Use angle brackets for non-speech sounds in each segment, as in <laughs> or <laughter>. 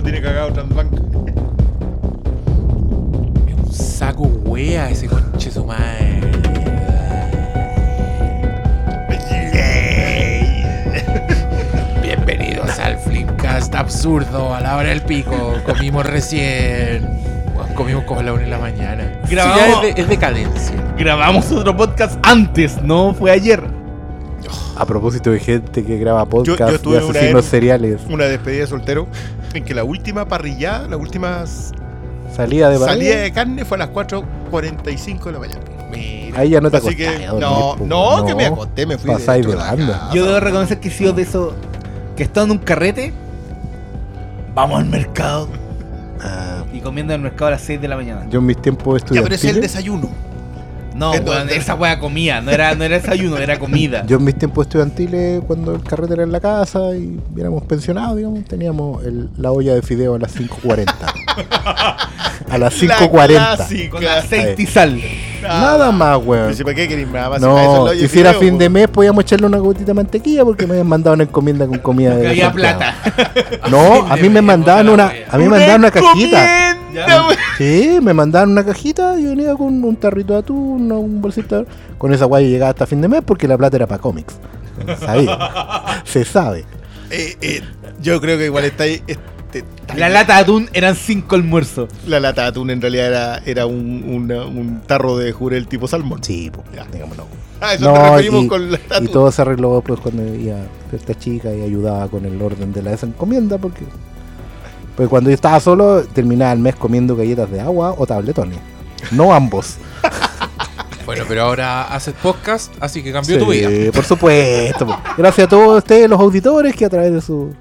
lo tiene cagado Transbank. Es un saco wea ese conche su madre. Bienvenidos al Flimcast absurdo a la hora del pico. Comimos recién. Comimos como a la una de la mañana. Sí, Grabamos- ya es, de- es decadencia. Grabamos otro podcast antes, no fue ayer. A propósito de gente que graba podcast yo tuve de una asesinos vez- seriales, Una despedida de soltero en que la última parrillada, la última salida de salida de carne fue a las 4.45 de la mañana. Mira. ahí ya no te Así que, dormir, no, no, que me acosté, me fui Pasáis de a la banda. Yo debo reconocer que he sido de eso que estando en un carrete, vamos al mercado <laughs> Ah, y comiendo en el mercado a las 6 de la mañana. yo en mis tiempos Ya, pero es el estudiantiles, desayuno. No, weón, esa wea comía, no era, no era desayuno, era comida. yo en mis tiempos estudiantiles, cuando el carrete era en la casa y éramos pensionados, digamos, teníamos el- la olla de fideo a las 5.40. a las 5.40. clásica. Con aceite y sal. Nada más, weón. Dice, ¿para qué queréis nada más? Eso No, y si era fin de mes podíamos echarle una gotita de mantequilla porque me habían mandado una encomienda con comida Que de había plata. No, a mí me mandaban la una, a mí me mandaban una cajita. Weón. Sí, me mandaban una cajita y venía con un tarrito de atún, un bolsito. de- Con esa guay llegaba hasta fin de mes porque la plata era para cómics. Sabía. <laughs> Se sabe. Eh, eh, yo creo que igual está ahí. este, está La lata de atún eran 5 almuerzos. La lata de atún en realidad era, era un, una- un tarro de jurel tipo salmón. Sí, pues, Ya. digámoslo. Ah, <laughs> eso No, referimos y, con la y atún. todo se arregló pues cuando iba esta chica y ayudaba con el orden de la desencomienda porque pues cuando yo estaba solo terminaba el mes comiendo galletas de agua o tabletones. No ambos. <laughs> Bueno, pero ahora haces podcast, así que cambió tu Sí, vida. por supuesto. Gracias a todos ustedes, los auditores, que a través de su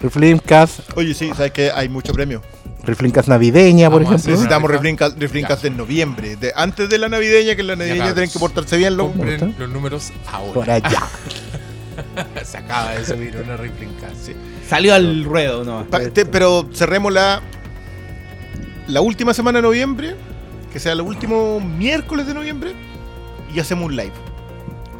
Reflimcast, Oye, sí, sabes que hay mucho premio. Reflimcast navideña, por Vamos ejemplo. Necesitamos rifa. Reflincast, Reflincast en noviembre. De, antes de la navideña, que en la navideña tienen que portarse bien. Los, los números ahora. Por allá. <laughs> Se acaba de subir una Riflincast. Sí. Salió al ruedo, no. Pa- te- pero cerremos la, la última semana de noviembre, que sea el último miércoles de noviembre, y hacemos un live.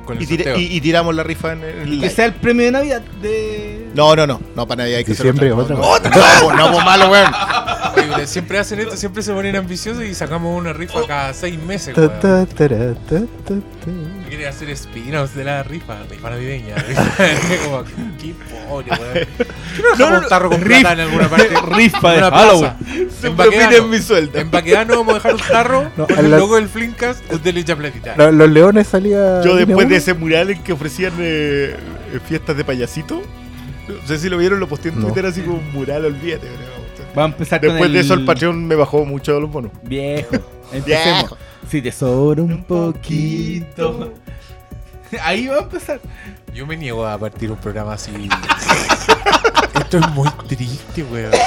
Con el Y, tira- sorteo. y- y tiramos la rifa en el Que live. sea el premio de Navidad de. No, no, no, no, para nadie hay que hacer Diciembre, otra. otra No, no, no, no, no, pues malo, weón. Siempre hacen esto, siempre se ponen ambiciosos y sacamos una rifa cada seis meses. Ta. Quiere hacer spin-offs de la rifa, rifa navideña. <laughs> Como, qué pobre, weón. ¿Qué no, no, un tarro con rifa- plata en alguna parte? <laughs> rifa de Halloween. Siempre piden Baquedano. mi sueldo. En Baquedano vamos a dejar un tarro <laughs> No, con el la- logo del Flimcast, usted le echa platita. Lo- Los leones salía. Yo después de ese mural en que ofrecían eh, eh, fiestas de payasito, no sé si lo vieron, lo posteé en No. Twitter así como un mural, olvídate. bro. Va a empezar con Después de eso el Patreon me bajó mucho los bonos. Viejo. <laughs> Empecemos. Viejo. Si te sobra un poquito. <laughs> Ahí va a empezar. Yo me niego a partir un programa así. <laughs> Esto es muy triste, weón. <coughs>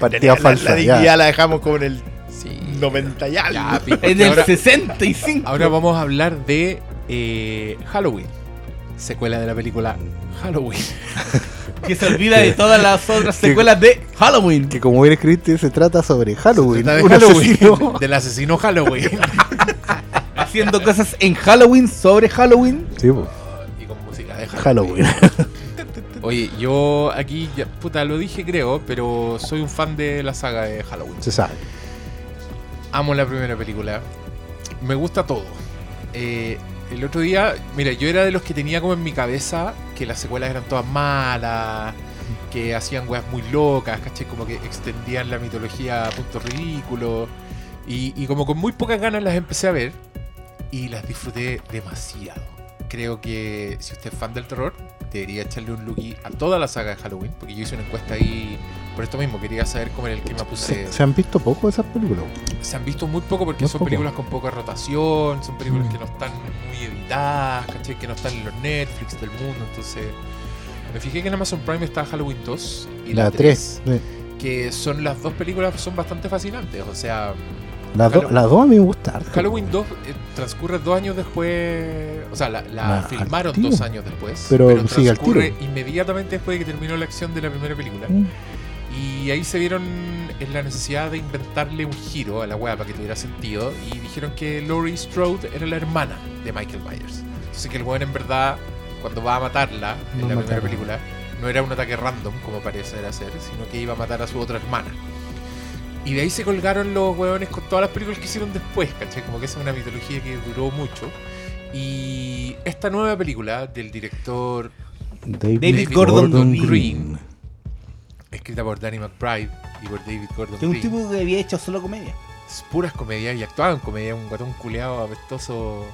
Partida la, falsa. la ya. dignidad la dejamos como en el Sí. 90 y algo. Ya, pi- En el ahora, 65. ahora vamos a hablar de eh, Halloween. Secuela de la película Halloween. Que se olvida de todas las otras secuelas de Halloween. Que como bien escrito se trata sobre Halloween. Trata de un Halloween. asesino. <laughs> Del asesino Halloween. <laughs> Haciendo cosas en Halloween sobre Halloween. Sí, po. y con música de Halloween. Halloween. <laughs> Oye, yo aquí, ya- puta, lo dije creo, pero soy un fan de la saga de Halloween. Se sabe. Amo la primera película. Me gusta todo. Eh, el otro día, mira, yo era de los que tenía como en mi cabeza que las secuelas eran todas malas, que hacían weas muy locas, ¿cachai? Como que extendían la mitología a puntos ridículos. Y, y como con muy pocas ganas las empecé a ver y las disfruté demasiado. Creo que si usted es fan del terror, debería echarle un look a toda la saga de Halloween, porque yo hice una encuesta ahí por esto mismo, quería saber cómo era el clima puse Se, se han visto poco esas películas. se han visto muy poco porque Muy son poco. películas con poca rotación, son películas Mm. que no están muy editadas, ¿cachai? Que no están en los Netflix del mundo. Entonces, me fijé que en Amazon Prime está Halloween 2 y la, La 3, 3. que son las dos películas son bastante fascinantes. O sea, Las do- Halloween. las dos a mí me gustan. harto. Halloween 2 eh, transcurre dos años después, o sea, la, la Ah, filmaron dos años después, Pero sigue al transcurre inmediatamente después de que terminó la acción de la primera película. Mm. Y ahí se vieron en la necesidad de inventarle un giro a la weá para que tuviera sentido. Y dijeron que Laurie Strode era la hermana de Michael Myers. Entonces que el weón en verdad, cuando va a matarla en No la primera película, no era un ataque random como parece ser, sino que iba a matar a su otra hermana. Y de ahí se colgaron los huevones con todas las películas que hicieron después, ¿cachai? Como que esa es una mitología que duró mucho. Y esta nueva película del director David, David Gordon Green. escrita por Danny McBride y por David Gordon Que es un Green, tipo que había hecho solo comedia. es puras comedias y actuaba en comedia, un guatón culeado apestoso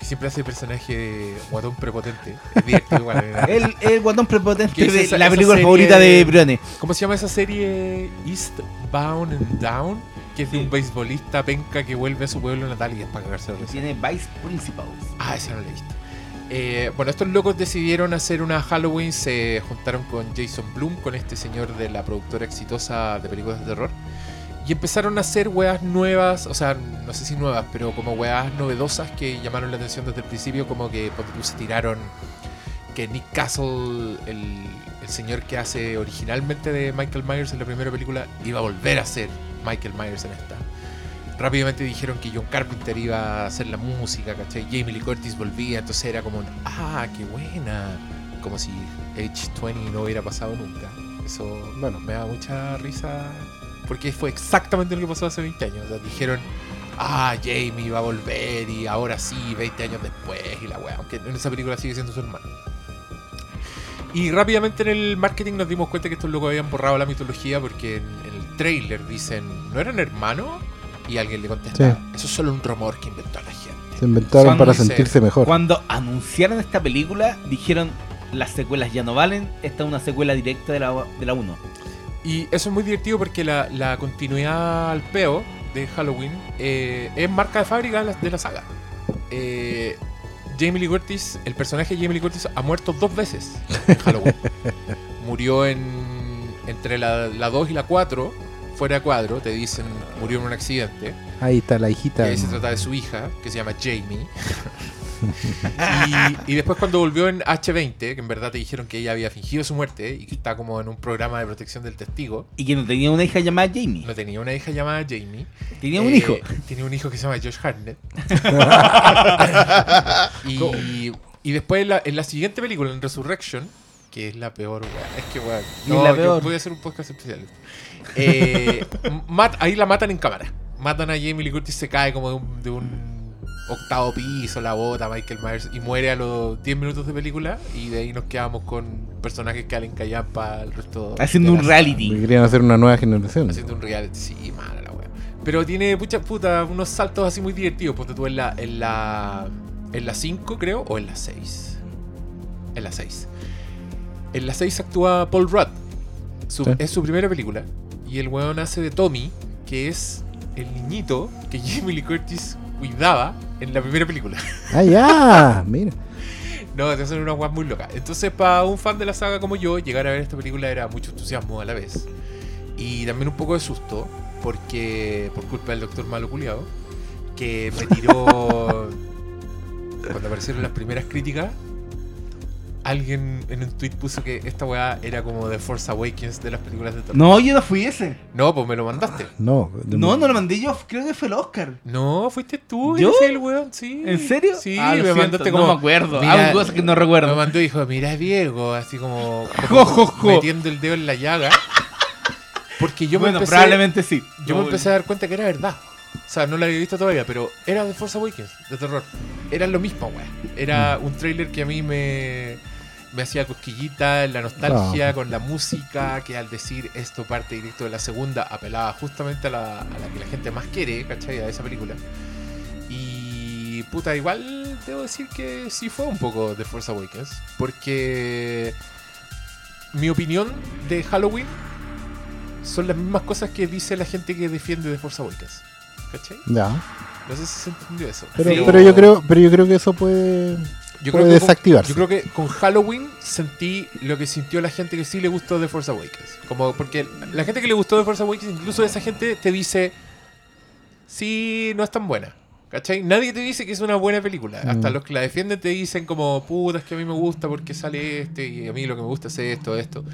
siempre hace personaje de guatón prepotente. Es divertido igual, ¿verdad? El, el guatón prepotente ¿Qué es esa- la esa película favorita de de- Briones. ¿Cómo se llama esa serie Eastbound and Down? Que es de Sí. un beisbolista penca que vuelve a su pueblo natal y es para cagarse de. Tiene Vice Principals. Ah, ese no lo he visto. Eh, bueno, estos locos decidieron hacer una Halloween, se juntaron con Jason Bloom, con este señor de la productora exitosa de películas de terror, y empezaron a hacer weas nuevas, o sea, no sé si nuevas, pero como weas novedosas que llamaron la atención desde el principio, como que se tiraron que Nick Castle, el, el señor que hace originalmente de Michael Myers en la primera película, iba a volver a ser Michael Myers en esta. Rápidamente dijeron que John Carpenter iba a hacer la música, ¿cachai? Jamie Lee Curtis volvía, entonces era como ah, qué buena. Como si H20 no hubiera pasado nunca. Eso, bueno, me da mucha risa porque fue exactamente lo que pasó hace 20 años. O sea, dijeron, ah, Jamie va a volver y ahora sí, 20 años después y la weá. Aunque en esa película sigue siendo su hermano. Y rápidamente en el marketing nos dimos cuenta que estos locos habían borrado la mitología porque en, en el trailer dicen, ¿no eran hermanos? Y alguien le contesta, Sí. eso es solo un rumor que inventó la gente. Se inventaron Cuando para dice- sentirse mejor. Cuando anunciaron esta película, dijeron las secuelas ya no valen, esta es una secuela directa de la, de la 1. Y eso es muy divertido porque la, la continuidad al peo de Halloween eh, es marca de fábrica de la, saga. Eh, Jamie Lee Curtis, el personaje de Jamie Lee Curtis ha muerto dos veces en <laughs> Halloween. Murió en entre la, la 2 y la 4, fuera de cuadro, te dicen murió en un accidente. Ahí está la hijita. ahí se trata de su hija, que se llama Jamie. <laughs> <laughs> y, y después cuando volvió en H20, que en verdad te dijeron que ella había fingido su muerte y que está como en un programa de protección del testigo, Y que no tenía una hija llamada Jamie. no tenía una hija llamada Jamie. Tenía un Eh, hijo. Tenía un hijo que se llama Josh Hartnett. <laughs> y, y después en la, en la siguiente película, en Resurrection, que es la peor. Es que, weá. Y No, la yo peor. voy a hacer un podcast especial. Eh, <laughs> mat- ahí la matan en cámara. Matan a Jamie Lee Curtis, se cae como de un, de un octavo piso, la bota Michael Myers y muere a los 10 minutos de película. Y de ahí nos quedamos con personajes que Allen callan para el resto. Haciendo de un reality. Me querían hacer una nueva generación. Haciendo un reality, sí, mala la wea. Pero tiene muchas putas, unos saltos así muy divertidos. Ponte tú en la. En la. En la 5, creo, o en la 6. En la 6. En la 6 actúa Paul Rudd. Su- Sí. Es su primera película. Y el weón hace de Tommy, que es el niñito que <laughs> Jamie Lee Curtis cuidaba en la primera película. <laughs> Ah, ya. Mira. No, te hacen una weá muy loca. Entonces, para un fan de la saga como yo, llegar a ver esta película era mucho entusiasmo a la vez. Y también un poco de susto, porque por culpa del doctor malo culiado, que me tiró. <laughs> cuando aparecieron las primeras críticas, alguien en un tweet puso que esta weá era como The Force Awakens de las películas de terror. No, yo no fui ese. No, pues me lo mandaste. No. No, no lo mandé yo, creo que fue el Oscar. No, fuiste tú, ¿Yo? ese el weón, sí. ¿En serio? Sí, Ah, lo me siento, mandaste no como. me acuerdo. mira, cosas que no Me recuerdo. mandó y dijo, mira Diego, así como, <laughs> Jo, jo, jo. metiendo el dedo en la llaga. Porque yo bueno, me empecé, probablemente sí. yo me empecé a dar cuenta que era verdad. O sea, no la había visto todavía, pero era de Force Awakens, de terror. Era lo mismo, weón. Era un tráiler que a mí me, me hacía cosquillita en la nostalgia, con la música, que al decir esto parte directo de la segunda, apelaba justamente a la, a la que la gente más quiere, ¿cachai? A esa película. Y puta, igual debo decir que sí fue un poco de Force Awakens. Porque mi opinión de Halloween son las mismas cosas que dice la gente que defiende de Force Awakens. ¿Cachai? Ya. No sé si se entendió eso. Pero, Sí. pero yo creo, pero yo creo que eso puede, Yo puede creo, que con, desactivarse. yo creo que con Halloween sentí lo que sintió la gente que sí le gustó de Force Awakens. Como porque la gente que le gustó de Force Awakens, incluso esa gente te dice, sí, no es tan buena. ¿Cachai? Nadie te dice que es una buena película. Hasta Mm. los que la defienden te dicen como, puta, es que a mí me gusta porque sale este y a mí lo que me gusta es esto, esto.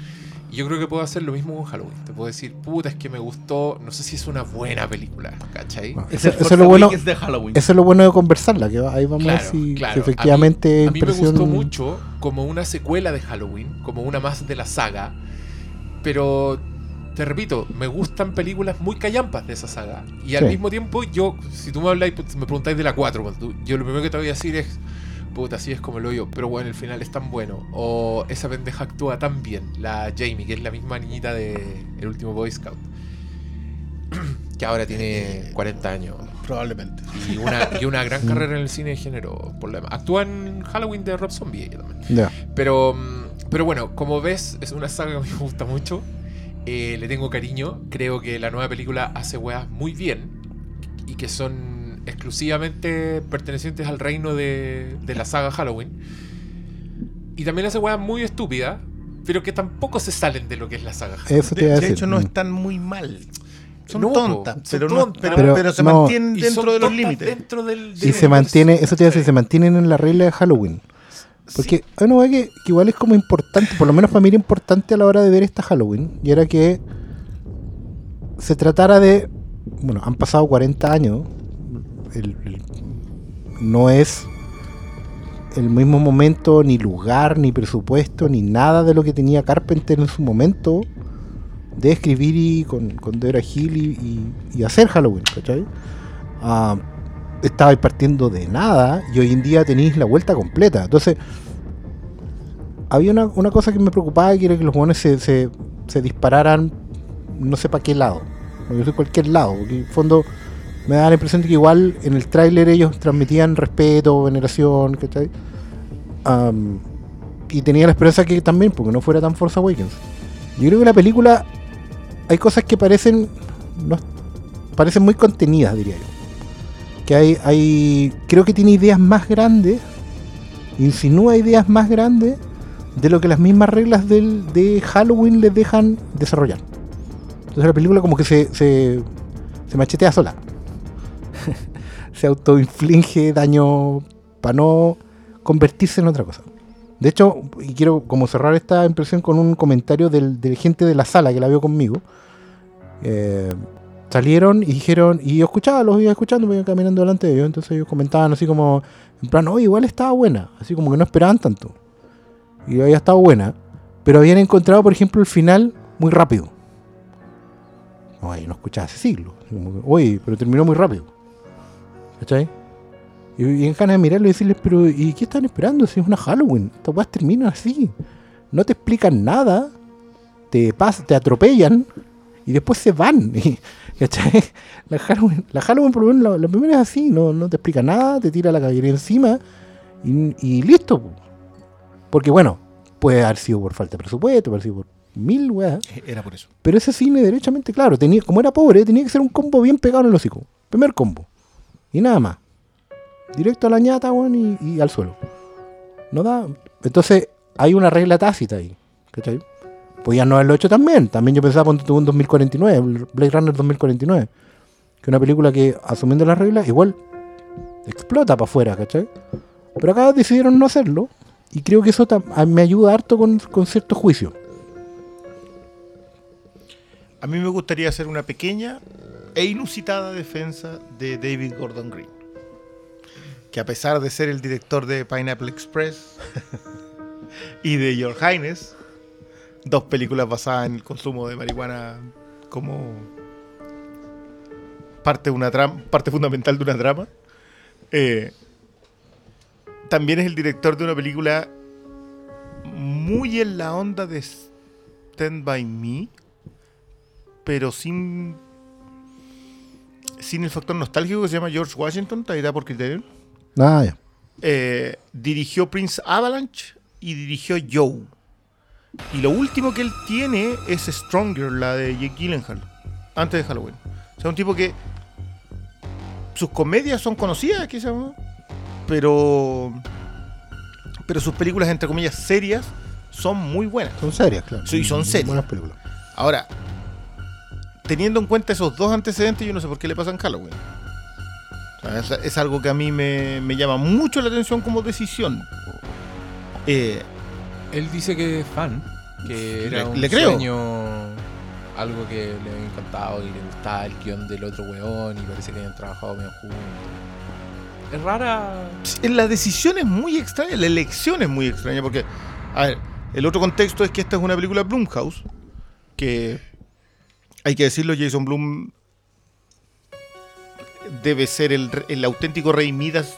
Y yo creo que puedo hacer lo mismo con Halloween. Te puedo decir, puta, es que me gustó. No sé si es una buena película, ¿cachai? Bueno, Es eso, es lo bueno. De Halloween. Eso es lo bueno de conversarla, que ahí vamos a ver Claro, si, claro. si efectivamente a mí, a mí me gustó mucho como una secuela de Halloween, como una más de la saga. Pero te repito, me gustan películas muy callampas de esa saga. Y al Sí. mismo tiempo, yo, si tú me habláis, me preguntáis de la 4, pues, tú- yo lo primero que te voy a decir es, puta, así es como lo yo, pero bueno, el final es tan bueno. O esa pendeja actúa tan bien, la Jamie, que es la misma niñita de El último Boy Scout. <clears throat> que ahora tiene 40 años. Probablemente. Y una, y una gran <laughs> carrera en el cine de género, por lo demás. Actúa en Halloween de Rob Zombie ella también. Ya. Pero, mm, pero bueno, como ves, es una saga que a mí me gusta mucho. Eh, le tengo cariño. Creo que la nueva película hace weas muy bien. Y que son exclusivamente pertenecientes al reino de, de la saga Halloween. Y también hace weas muy estúpidas. Pero que tampoco se salen de lo que es la saga Halloween. Eso te De, hecho, no están muy mal. Son No, tontas, son pero, no- tontas. pero, Pero pero se no. mantienen Y dentro de los límites. Dentro del, Y del se mantiene, eso te iba a decir, ¿cachai? se mantienen en la regla de Halloween. Porque hay una weá que, que igual es como importante, por lo menos para mí era importante a la hora de ver esta Halloween, y era que se tratara de. Bueno, han pasado 40 años, el- no es el mismo momento, ni lugar, ni presupuesto, ni nada de lo que tenía Carpenter en su momento de escribir y con, con Deborah Hill y, y- hacer Halloween, ¿cachai? Ah, estabais partiendo de nada y hoy en día tenéis la vuelta completa. Entonces, había una, una cosa que me preocupaba que era que los jóvenes se, se, se dispararan no sé para qué lado. No sé cualquier lado. Porque en el fondo me da la impresión de que igual en el tráiler ellos transmitían respeto, veneración, ¿cachai? Am, y tenía la esperanza que también, porque no fuera tan Force Awakens. Yo creo que la película hay cosas que parecen no, parecen muy contenidas, diría yo que hay, hay creo que tiene ideas más grandes insinúa ideas más grandes de lo que las mismas reglas del, de Halloween les dejan desarrollar entonces la película como que se, se, se machetea sola <laughs> se autoinflige daño para no convertirse en otra cosa de hecho y quiero como cerrar esta impresión con un comentario del, del gente de la sala que la vio conmigo eh, salieron y dijeron, y yo escuchaba, los iba escuchando, me iba caminando delante de ellos, entonces ellos comentaban así como, en plan, oye, igual estaba buena, así como que no esperaban tanto. Y había estado buena, pero habían encontrado, por ejemplo, el final muy rápido. Oye, no escuchaba hace siglos. Oye, pero terminó muy rápido. ¿Cachai? Y, y en ganas de mirarlo y decirles, pero ¿y qué están esperando si es una Halloween? Estas weas terminan así. No te explican nada, te, pas te atropellan y después se van. <laughs> ¿Cachai? La Halloween, la Halloween por lo menos la, la primera es así, no, no te explica nada, te tira la caballería encima y, y listo. po. Porque bueno, puede haber sido por falta de presupuesto, puede haber sido por mil weas. Era por eso. Pero ese cine, derechamente, claro, tenía, como era pobre, tenía que ser un combo bien pegado en el hocico. Primer combo. Y nada más. Directo a la ñata, weón, y, al suelo. No da. Entonces, hay una regla tácita ahí. ¿Cachai? Podían no haberlo hecho también. También yo pensaba ponte tú en 2049, Blade Runner 2049. Que una película que, asumiendo las reglas, igual explota para afuera, ¿cachai? Pero acá decidieron no hacerlo. Y creo que eso me ayuda harto con, con cierto juicio. A mí me gustaría hacer una pequeña e inusitada defensa de David Gordon Green. Que a pesar de ser el director de Pineapple Express <laughs> y de Your Highness, dos películas basadas en el consumo de marihuana como parte, de una parte fundamental de una trama, eh, también es el director de una película muy en la onda de Stand By Me, pero sin sin el factor nostálgico que se llama George Washington, traída por Criterion. Ah, ya. Eh, dirigió Prince Avalanche y dirigió Joe. Y lo último que él tiene es Stronger, la de Jake Gyllenhaal, antes de Halloween. O sea, un tipo que sus comedias son conocidas, quizás, ¿no? pero pero sus películas entre comillas serias son muy buenas. Son serias, claro. Sí, son serias. Buenas películas. Ahora, teniendo en cuenta esos dos antecedentes, yo no sé por qué le pasan Halloween. O sea, es, es algo que a mí me, me llama mucho la atención como decisión. Eh, Él dice que es fan. que era Le- un le creo. sueño, algo que le había encantado y le gustaba el guion del otro weón y parece que habían trabajado bien juntos. Es rara. La decisión es muy extraña, la elección es muy extraña, porque, a ver, el otro contexto es que esta es una película Blumhouse, que, hay que decirlo, Jason Blum debe ser el, el auténtico rey Midas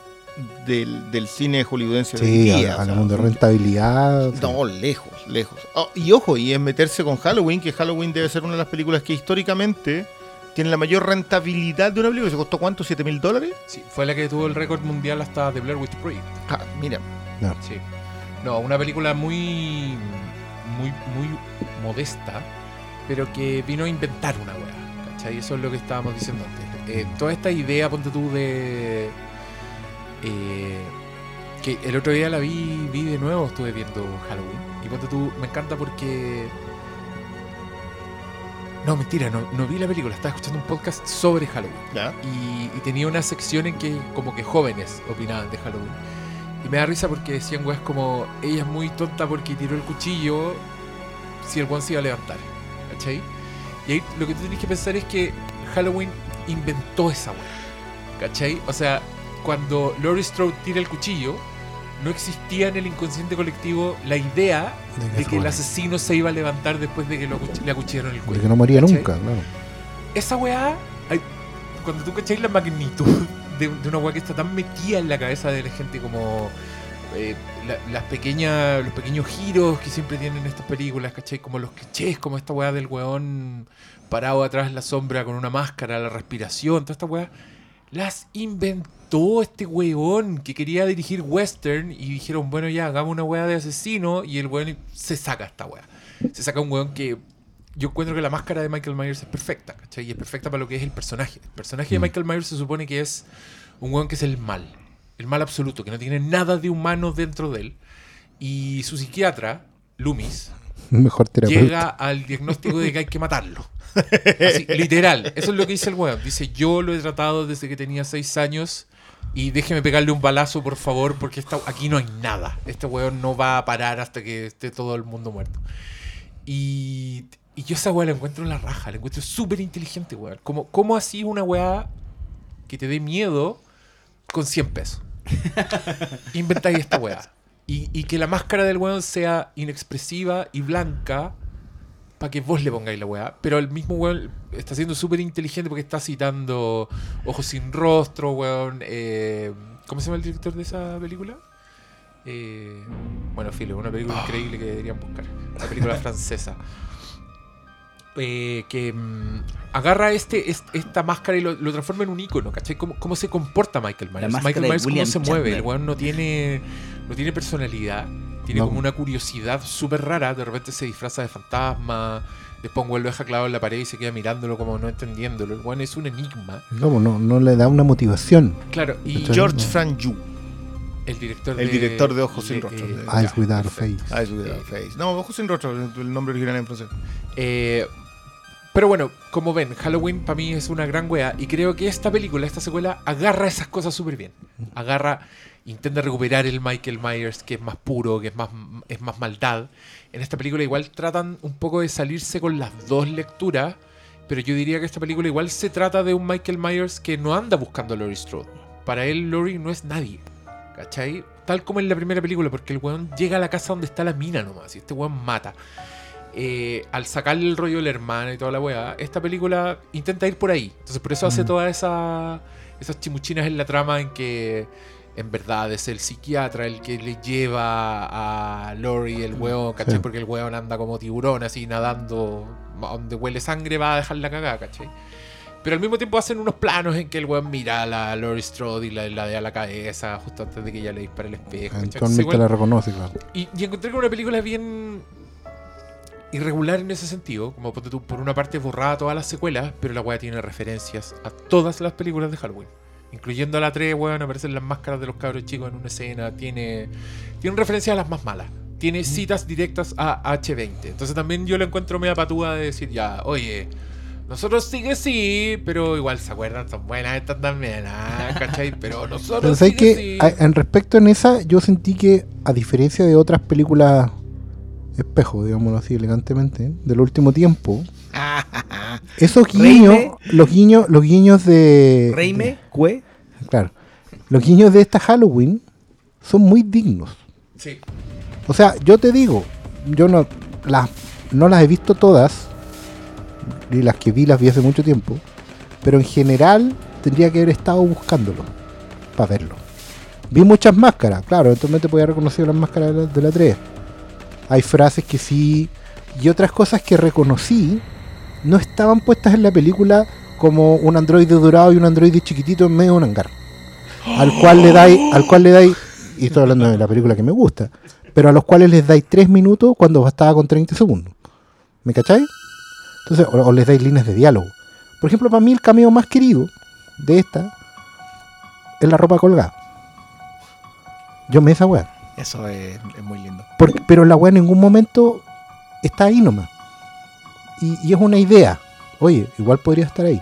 del, del cine hollywoodense de hoy Sí, día, o sea, hablamos de rentabilidad. sí. No, lejos, lejos. Oh, y ojo, y es meterse con Halloween, que Halloween debe ser una de las películas que históricamente tiene la mayor rentabilidad de una película. ¿Se costó cuánto? ¿7 mil dólares? Sí, fue la que tuvo el récord mundial hasta The Blair Witch Project. Ah, mira. Sí. No, una película muy, muy, muy modesta, pero que vino a inventar una weá. ¿Cachai? Eso es lo que estábamos diciendo antes. Eh, toda esta idea, ponte tú, de. eh, que el otro día la vi, vi de nuevo, estuve viendo Halloween. Y ponte tú, me encanta porque. No, mentira, no, no vi la película, estaba escuchando un podcast sobre Halloween Ya. y, y tenía una sección en que como que jóvenes opinaban de Halloween. Y me da risa porque decían weas como, ella es muy tonta porque tiró el cuchillo si el weón se iba a levantar. ¿Cachai? Y ahí lo que tú tienes que pensar es que Halloween inventó esa wea. ¿Cachai? O sea, cuando Laurie Strode tira el cuchillo, no existía en el inconsciente colectivo la idea De que de se que el asesino se iba a levantar después de que lo acuch- le acuchillaron el cuello. De que no moría ¿cachai? nunca, claro. esa weá, cuando tú cacháis la magnitud de, de una weá que está tan metida en la cabeza de la gente como eh, la- las pequeñas, los pequeños giros que siempre tienen estas películas, ¿cachai? Como los clichés, como esta weá del weón parado atrás en la sombra con una máscara, la respiración, toda esta weá, las inventó este weón que quería dirigir western y dijeron, bueno ya, hagamos una weá de asesino y el weón se saca esta weá. Se saca un weón que yo encuentro que la máscara de Michael Myers es perfecta, ¿cachai? Y es perfecta para lo que es el personaje. El personaje de Mm. Michael Myers se supone que es un weón que es el mal, el mal absoluto, que no tiene nada de humano dentro de él. Y su psiquiatra, Loomis, Mejor llega al diagnóstico de que hay que matarlo. <laughs> Así, literal. Eso es lo que dice el weón. Dice, yo lo he tratado desde que tenía seis años y déjeme pegarle un balazo, por favor, porque esta- aquí no hay nada. Este weón no va a parar hasta que esté todo el mundo muerto. Y, y yo esa weá la encuentro en la raja, la encuentro súper inteligente, weón. ¿Cómo, ¿Cómo así una weá que te dé miedo con 100 pesos? <laughs> Inventáis esta weá. Y, y que la máscara del weón sea inexpresiva y blanca para que vos le pongáis la weá. Pero el mismo weón está siendo súper inteligente porque está citando Ojos sin rostro, weón. eh, ¿Cómo se llama el director de esa película? Eh, bueno, Filo, una película increíble que deberían buscar. La película <laughs> francesa. Eh, que mm, agarra este, est- esta máscara y lo, lo transforma en un icono, ¿cachai? ¿Cómo, cómo se comporta Michael Myers? Michael Myers, ¿cómo se mueve? El weón no tiene, no tiene personalidad, tiene No. como una curiosidad súper rara. De repente se disfraza de fantasma, después un weón lo deja clavado en la pared y se queda mirándolo como no entendiéndolo. El weón es un enigma. No, no, no le da una motivación. Claro, y George. Franju, el director el de, director de Ojos sin Rostro. eh, Eyes Without. Face. Eyes Without Face. No, Ojos sin Rostro, el nombre original en francés. Eh, pero bueno, como ven, Halloween para mí es una gran wea y creo que esta película, esta secuela, agarra esas cosas súper bien. Agarra, intenta recuperar el Michael Myers que es más puro, que es más, es más maldad. En esta película igual tratan un poco de salirse con las dos lecturas, pero yo diría que esta película igual se trata de un Michael Myers que no anda buscando a Laurie Strode. Para él Laurie no es nadie, ¿cachai? Tal como en la primera película, porque el weón llega a la casa donde está la mina nomás y este weón mata eh, al sacarle el rollo del hermano y toda la weá, esta película intenta ir por ahí. Entonces por eso hace Mm. todas esa, esas chimuchinas en la trama en que en verdad es el psiquiatra el que le lleva a Lori el weón, ¿cachai? Sí. Porque el weón anda como tiburón así nadando, donde huele sangre va a dejar la cagada, ¿cachai? Pero al mismo tiempo hacen unos planos en que el weón mira a la Lori Strode y la, la de a la cabeza justo antes de que ella le dispare el espejo. ¿cachai? Entonces, la reconoce, claro. y, y encontré que una película bien irregular en ese sentido. Como por una parte borrada todas las secuelas, pero la weá tiene referencias a todas las películas de Halloween. Incluyendo a la 3, weón, aparecen las máscaras de los cabros chicos en una escena. Tiene, tiene referencias a las más malas. Tiene citas directas a H20. Entonces también yo lo encuentro media patúa de decir, ya, oye, nosotros sí que sí, pero igual se acuerdan, son buenas estas también, ah, ¿cachai? Pero <laughs> nosotros Pero sí que que sí. a- en respecto en esa, yo sentí que, a diferencia de otras películas espejo, digámoslo así elegantemente, del último tiempo, <laughs> esos guiños, Reime. los guiños, los guiños de. Reime, Cue. Claro. Los guiños de esta Halloween son muy dignos. Sí. O sea, yo te digo, yo no las, no las he visto todas, y las que vi las vi hace mucho tiempo, pero en general tendría que haber estado buscándolo para verlo. Vi muchas máscaras, claro, eventualmente podía reconocer las máscaras de la, de la 3. Hay frases que sí, y otras cosas que reconocí no estaban puestas en la película como un androide dorado y un androide chiquitito en medio de un hangar. Al cual le dais, al cual le dais, y estoy hablando de la película que me gusta, pero a los cuales les dais 3 minutos cuando bastaba con 30 segundos. ¿Me cacháis? Entonces, o, les dais líneas de diálogo. Por ejemplo, para mí el cameo más querido de esta es la ropa colgada. Yo me esa weá. Eso es, es muy lindo. Porque- pero la weá en ningún momento está ahí nomás. Y, y es una idea. Oye, igual podría estar ahí.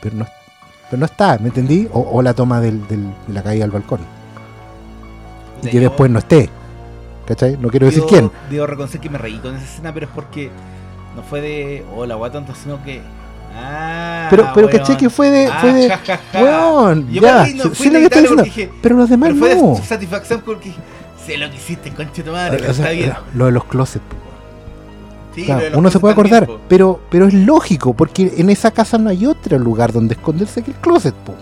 Pero no, pero no está, ¿me entendí? O, o la toma del- del- de la caída al balcón. Y que Yo- después no esté. ¿Cachai? No quiero decir quién. Debo reconocer que me reí con esa escena, pero es porque no fue de, oh, la guay tonta, sino que. Ah, Pero, pero weón. caché que fue de. Ah, Fue de ja, ja, ja. weón, Yo ya. no, sí- lo que porque Pero los demás Pero fue no. de satisfacción porque dije, sé lo que hiciste, conche tu madre, pero O sea, está bien. Lo de los closets. Sí, Claro, lo de los uno se puede acordar, pero, pero es lógico, porque en esa casa no hay otro lugar donde esconderse que el closet. po.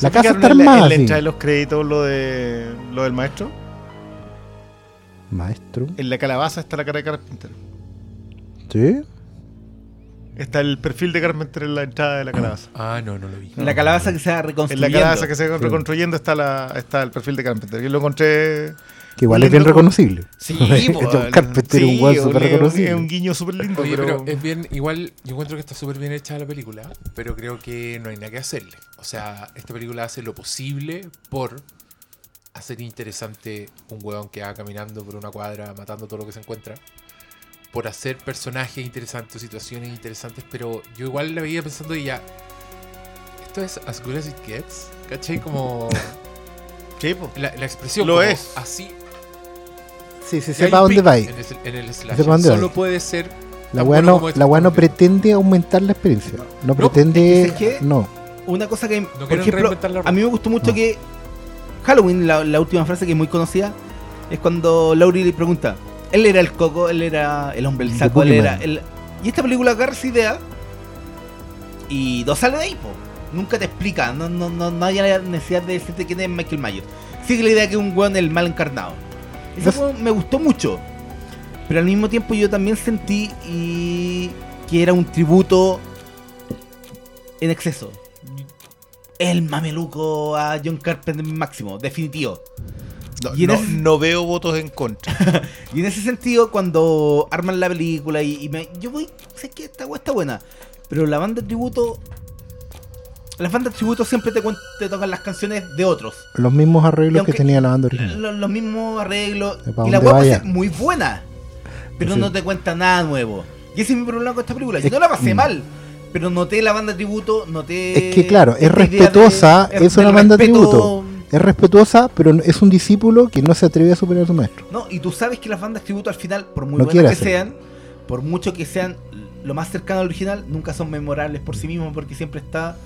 La ¿Se casa está en la- armada. En la entrada de los créditos, lo, de, lo del maestro. Maestro. En la calabaza está la cara de Carpenter. ¿Sí? Está el perfil de Carpenter en la entrada de la calabaza. Ah, no, no lo vi. En la calabaza que se va En la reconstruyendo. calabaza que se va reconstruyendo está, la, está el perfil de Carpenter. Yo lo encontré. Que igual es bien lindo- reconocible. Sí, John <laughs> Carpenter es un weón súper Es reconocible. un guiño súper lindo. Oye, pero, pero es bien, igual yo encuentro que está súper bien hecha la película, pero creo que no hay nada que hacerle. O sea, esta película hace lo posible por hacer interesante un huevón que va caminando por una cuadra matando todo lo que se encuentra. Por hacer personajes interesantes, situaciones interesantes, pero yo igual la veía pensando y ya. Esto es as good as it gets. ¿Cachai? Como <laughs> Sí, la, la expresión. Lo como es. Así. Sí, hay sepa dónde va. En el, en va. Solo puede ser. La weá bueno no, la weá no pretende aumentar la experiencia. No, pretende. es que- No. Una cosa que, No por ejemplo, reinventar la a mí me gustó mucho No. que Halloween, la, la última frase que es muy conocida, es cuando Laurie le pregunta, él era el coco, él era el hombre del saco, él era el... Y esta película agarra esa idea y no sale de ahí, po. Nunca te explica, no, no, no, no hay necesidad de decirte quién es Michael Myers. Sigue la idea que es un weón el mal encarnado. Eso me gustó mucho. Pero al mismo tiempo yo también sentí y que era un tributo en exceso. El mameluco a John Carpenter máximo, definitivo. No, Y en no- ese- no veo votos en contra. <laughs> Y en ese sentido, cuando arman la película y, y me, yo voy, sé que esta weá está buena, pero la banda de tributo, las bandas de tributo siempre te, te tocan las canciones de otros. Los mismos arreglos que tenía la banda original. Lo- Los, mismos arreglos. Y la weá ser muy buena, pero Sí. no te cuenta nada nuevo. Y ese es mi problema con esta película. Yo no la pasé Mm. mal. Pero noté la banda de tributo, noté. Es que, claro, es idea de- respetuosa, es una banda de tributo. Es respetuosa, pero es un discípulo que no se atreve a superar a su maestro. No, y tú sabes que las bandas tributo al final, por muy No buenas que sean, por mucho que sean lo más cercano al original, nunca son memorables por sí mismos porque siempre está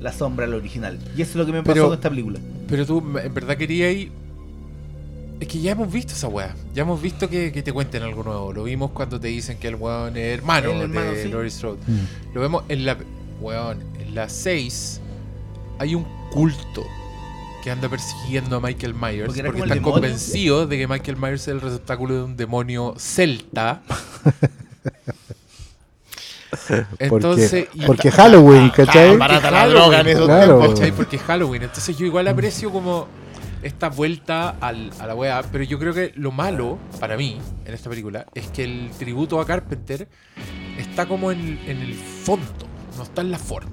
la sombra al original. Y eso es lo que me pasó Pero- con esta película. Pero tú, en verdad querías ir. Es que ya hemos visto esa weá. Ya hemos visto que, que te cuenten algo nuevo. Lo vimos cuando te dicen que el weón es hermano, El hermano, de sí. Laurie Strode. Mm. Lo vemos en la. Weón, en la 6 hay un culto que anda persiguiendo a Michael Myers Porque porque, están convencidos de que Michael Myers es el receptáculo de un demonio celta. <laughs> Entonces, y- Porque Halloween, ¿cachai? barata la Halloween, droga en esos Claro. tiempos. ¿cachai? Porque es Halloween. Entonces yo igual aprecio como esta vuelta al- a la weá. Pero yo creo que lo malo para mí en esta película es que el tributo a Carpenter está como en, en el fondo, no está en la forma.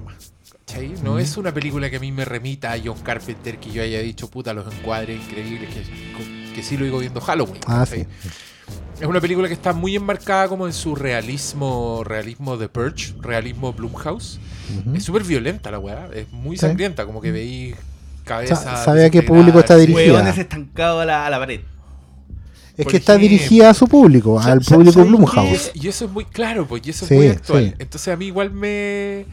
¿Cachai? No es una película que a mí me remita a John Carpenter que yo haya dicho, puta, los encuadres increíbles, que, que sí lo digo viendo Halloween. Ah, sí. Es una película que está muy enmarcada como en su realismo, realismo de Purge, realismo Blumhouse. Es súper violenta la weá, es muy Sí. sangrienta, como que veis cabeza. Sa- sabe a qué público está dirigida. Hueones estancados a la, a la pared. Es Por que está ejemplo. dirigida a su público, al público ¿sabes Blumhouse. Y eso es muy claro, pues, y eso Sí, es muy actual. sí. Entonces a mí igual me...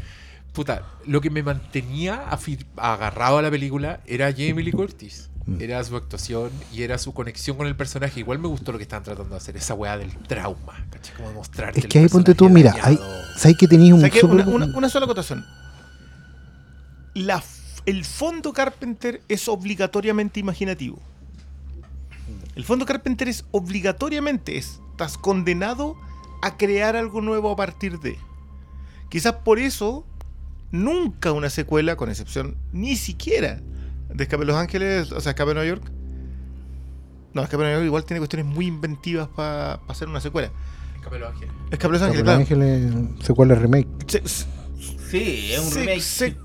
Puta, lo que me mantenía agarrado a la película era Jamie Lee Curtis. Mm. Era su actuación y era su conexión con el personaje. Igual me gustó lo que estaban tratando de hacer, esa weá del trauma. ¿cachai? Como mostrarte Es el que ahí ponte tú, mira, hay. ¿sabes que tenías un Una, una- una sola acotación. La el fondo Carpenter es obligatoriamente imaginativo. El fondo Carpenter es obligatoriamente, estás condenado a crear algo nuevo a partir de. Quizás por eso, nunca una secuela, con excepción ni siquiera de Escape de Los Ángeles, o sea, Escape de Nueva York. No, Escape de Nueva York igual tiene cuestiones muy inventivas para hacer una secuela. Escape de los Ángeles. Escape de Los Ángeles, claro. Ángeles secuela remake. Se- Sí, es un se- remake. se-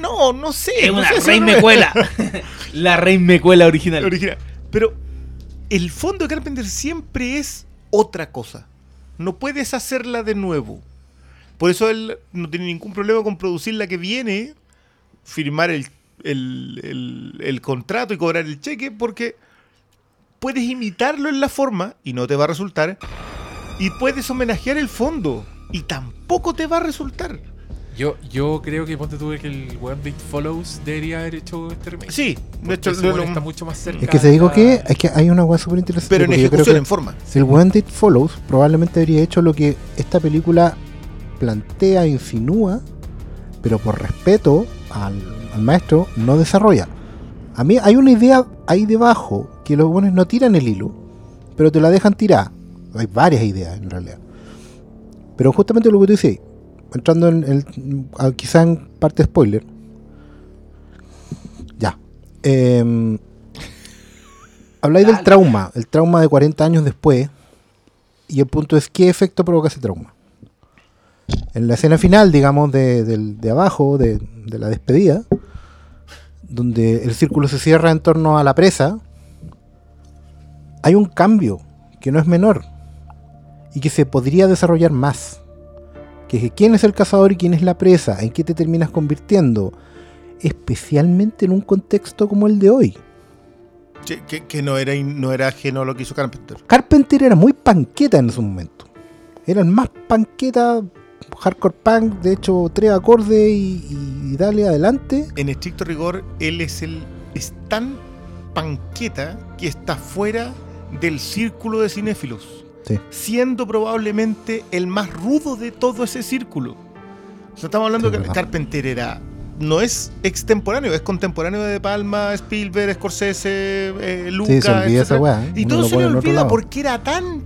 no, no sé. es no una sé si rey un mecuela. <laughs> La rey mecuela original. original. Pero el fondo de Carpenter siempre es otra cosa. No puedes hacerla de nuevo. Por eso él no tiene ningún problema con producir la que viene, firmar el, el- el- el contrato y cobrar el cheque, porque puedes imitarlo en la forma y no te va a resultar. Y puedes homenajear el fondo y tampoco te va a resultar. Yo, yo creo que ponte tú que el weón de It Follows debería haber hecho este remake. Sí, de hecho, lo- lo- está mucho más cerca. Es que te digo a- que, es que hay una cosa súper interesante. pero en porque yo creo ejecución, que en forma. Si el One Date Follows probablemente habría hecho lo que esta película plantea, insinúa, pero por respeto al, al maestro no desarrolla. A mí hay una idea ahí debajo que los buenos no tiran el hilo, pero te la dejan tirar. Hay varias ideas en realidad. Pero justamente lo que tú dices, entrando en el, quizá en parte spoiler. Ya. Em, habláis del trauma, el trauma de 40 años después. Y el punto es, ¿qué efecto provoca ese trauma? En la escena final, digamos, de, abajo, de, de la despedida, donde el círculo se cierra en torno a la presa, hay un cambio que no es menor y que se podría desarrollar más. Que es quién es el cazador y quién es la presa, en qué te terminas convirtiendo, especialmente en un contexto como el de hoy. Que, que- que no, era, no era ajeno a lo que hizo Carpenter. Carpenter era muy panqueta en su momento. Eran más panqueta, hardcore punk, de hecho, tres acordes y, y dale adelante. En estricto rigor, él es el es tan panqueta que está fuera del círculo de cinéfilos. Sí. Siendo probablemente el más rudo de todo ese círculo. O sea, estamos hablando Sí, que. Carpenter era. No es extemporáneo, es contemporáneo de Palma, Spielberg, Scorsese, eh, Lucas. Sí, se olvida esa etcétera. weá. ¿eh? Y todo lo se le olvida porque era tan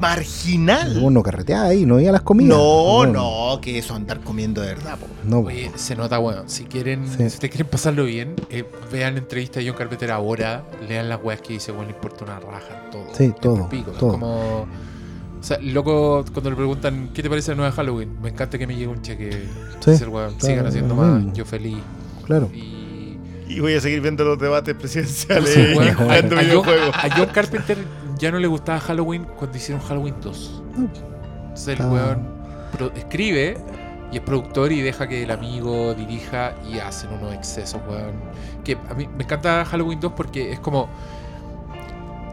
marginal. Uno carreteaba ahí, no iba a las comidas. No, no, que eso andar comiendo de verdad. po. No, Oye, se nota, bueno, si quieren, Sí. si ustedes quieren pasarlo bien, eh, vean la entrevista de John Carpenter ahora, lean las weas que dice, bueno, le importa una raja, todo. Sí, todo, pico, todo. Como, o sea, loco, cuando le preguntan, ¿qué te parece la nueva Halloween? Me encanta que me llegue un cheque. Sí, Dice el weón, claro, sigan haciendo más, mismo. yo feliz. claro. Y... Y voy a seguir viendo los debates presidenciales Sí, y <laughs> jugando a John, videojuegos. a- a John Carpenter ya no le gustaba Halloween cuando hicieron Halloween 2. Entonces el weón escribe y es productor y deja que el amigo dirija y hacen unos excesos, weón. Que a mí me encanta Halloween 2 porque es como.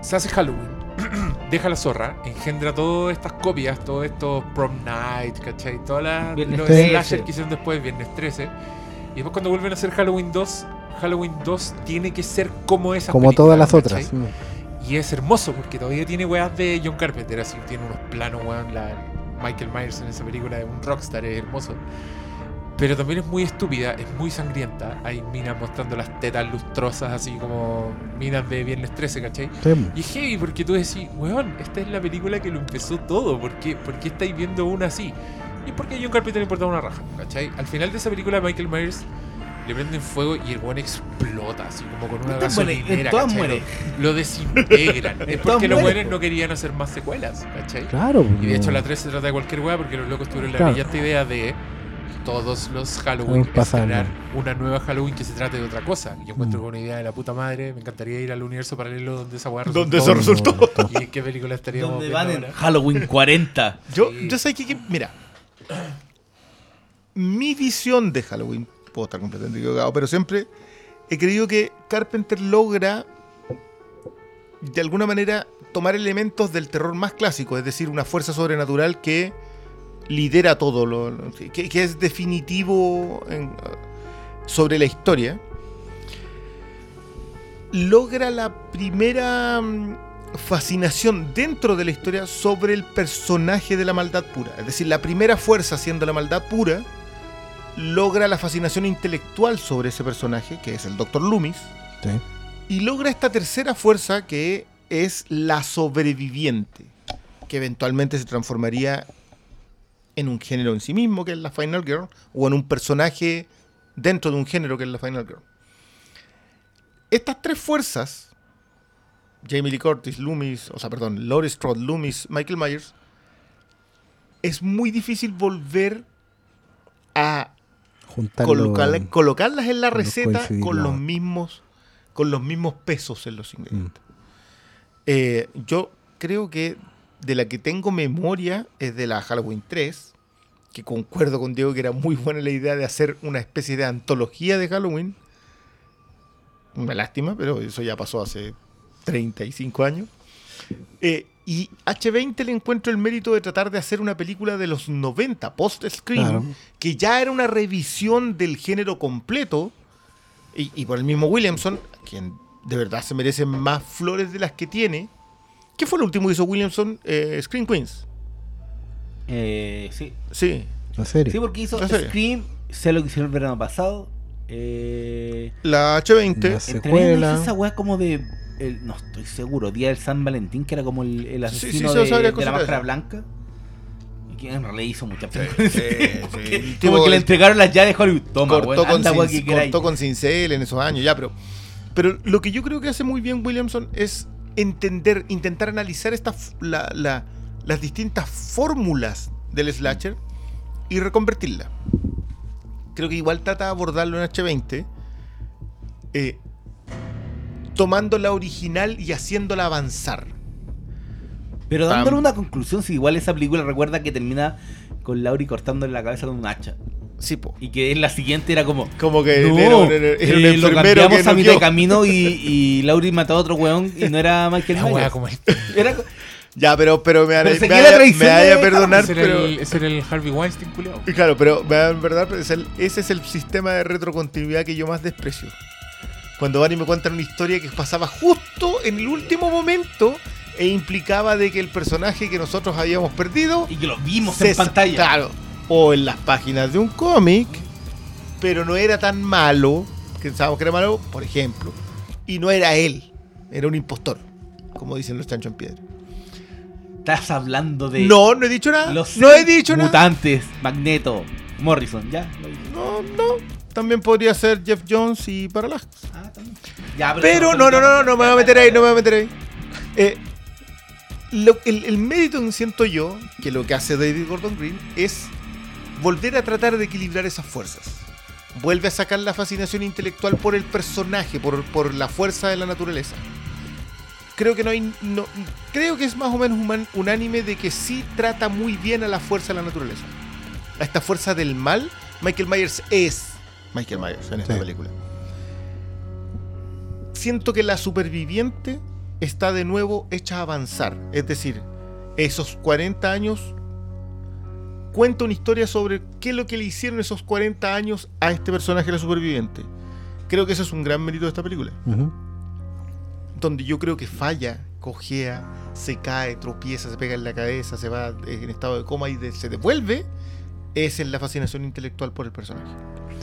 Se hace Halloween, <clears throat> deja la zorra, engendra todas estas copias, todos estos prom night, ¿cachai? Todas las los 13. slasher que hicieron después, Viernes 13. Y después cuando vuelven a hacer Halloween 2, Halloween 2 tiene que ser como esas Como todas las otras. Y es hermoso porque todavía tiene weas de John Carpenter, así tiene unos planos, weón. La, Michael Myers en esa película de un rockstar es hermoso. Pero también es muy estúpida, es muy sangrienta. Hay minas mostrando las tetas lustrosas, así como minas de Viernes 13, ¿cachai? Sí. Y es heavy porque tú decís, weón, esta es la película que lo empezó todo. ¿Por qué, por qué estáis viendo una así? Y porque a John Carpenter le importaba una raja, ¿cachai? Al final de esa película, Michael Myers le prenden fuego y el weón explota, así como con una gasolinera. mueren. Lo, desintegran. <laughs> es porque los weones no querían hacer más secuelas, ¿cachai? Claro. Y de hecho la 3 se trata de cualquier weá porque los locos tuvieron la Claro. brillante idea de todos los Halloween estrenar una nueva Halloween que se trate de otra cosa. Y yo encuentro Mm. con una idea de la puta madre, me encantaría ir al universo paralelo donde esa weá Donde resultó. eso resultó. ¿Y en qué película estaríamos Donde viendo van en? Halloween 40. <laughs> Yo, Sí. yo sé que, que- mira, mi visión de Halloween, puedo estar completamente equivocado, pero siempre he creído que Carpenter logra de alguna manera tomar elementos del terror más clásico, es decir, una fuerza sobrenatural que lidera todo, lo, que, es definitivo sobre la historia, logra la primera mm, fascinación dentro de la historia sobre el personaje de la maldad pura. Es decir, la primera fuerza siendo la maldad pura, logra la fascinación intelectual sobre ese personaje, que es el Dr. Loomis, Sí. y logra esta tercera fuerza que es la sobreviviente, que eventualmente se transformaría en un género en sí mismo, que es la Final Girl, o en un personaje dentro de un género, que es la Final Girl. Estas tres fuerzas, Jamie Lee Curtis, Loomis, o sea, perdón, Laurie Strode, Loomis, Michael Myers, es muy difícil volver a Colocarlas en la receta con los mismos con los mismos pesos en los Mm. ingredientes. Eh, yo creo que de la que tengo memoria es de la Halloween 3, que concuerdo con Diego que era muy buena la idea de hacer una especie de antología de Halloween. Una lástima, pero eso ya pasó hace 35 años. Eh, y H20 le encuentro el mérito de tratar de hacer una película de los 90, post-Scream, Claro. que ya era una revisión del género completo, y, y por el mismo Williamson, quien de verdad se merece más flores de las que tiene. ¿Qué fue lo último que hizo Williamson? Eh, Scream Queens. Eh, sí. Sí. La serie. Sí, porque hizo. Scream, sé lo que hicieron el verano pasado. Eh, La H20. Las entre medio hizo secuelas. esa weá como de. El- no estoy seguro, Día del San Valentín, que era como el, el Sí, sí, asesino sí, de, la máscara blanca. Y que en realidad hizo muchas Sí, películas. sí, Porque <laughs> sí. como Tipo, que le entregaron las llaves de Hollywood. Toma, cortó, con anda, que cortó con cincel en esos años, ya, pero. Pero lo que yo creo que hace muy bien Williamson es entender, intentar analizar esta, f- la- la- las distintas fórmulas del slasher y reconvertirla. Creo que igual trata de abordarlo en H20, eh, tomando la original y haciéndola avanzar. Pero dándole Pam. una conclusión, si igual esa película recuerda que termina con Lauri cortándole la cabeza con un hacha. Sí, po. Y que en la siguiente era como. Como que No, era, un- era- era un eh, lo enfermero cambiamos que a mitad de camino y, y Lauri mató a otro weón y no era Michael Myers. como es. Era, <laughs> Ya, pero, pero me, Pero me, me perdonar, Ese era, pero... el, ese era el Harvey Weinstein culiao. Y Claro, pero me- en verdad es el- ese es el sistema de retrocontinuidad que yo más desprecio. Cuando van y me cuentan una historia que pasaba justo en el último momento e implicaba de que el personaje que nosotros habíamos perdido y que lo vimos se- en pantalla. Claro, o en las páginas de un cómic, pero no era tan malo, que pensábamos que era malo, por ejemplo, y no era él, era un impostor, como dicen los chanchos en piedra. Estás hablando de No, no he dicho nada. los no he dicho nada. mutantes, Magneto, Morrison, ya. No, no. También podría ser Jeff Jones y Parallax. Ah, también. Ya, Pero eso no, no, no, no, no me voy a meter ahí, no me voy a meter ahí. Eh, lo- el, el mérito, siento yo, que lo que hace David Gordon Green es volver a tratar de equilibrar esas fuerzas. Vuelve a sacar la fascinación intelectual por el personaje, por, por la fuerza de la naturaleza. Creo que no hay. No, creo que es más o menos human- unánime de que sí trata muy bien a la fuerza de la naturaleza. A esta fuerza del mal, Michael Myers es Michael Myers en esta Sí. película. Siento que la superviviente está de nuevo hecha a avanzar. Es decir, esos 40 años cuenta una historia sobre qué es lo que le hicieron esos 40 años a este personaje, la superviviente. Creo que ese es un gran mérito de esta película donde yo creo que falla, cojea, se cae, tropieza, se pega en la cabeza, se va en estado de coma y de- se devuelve, es en la fascinación intelectual por el personaje.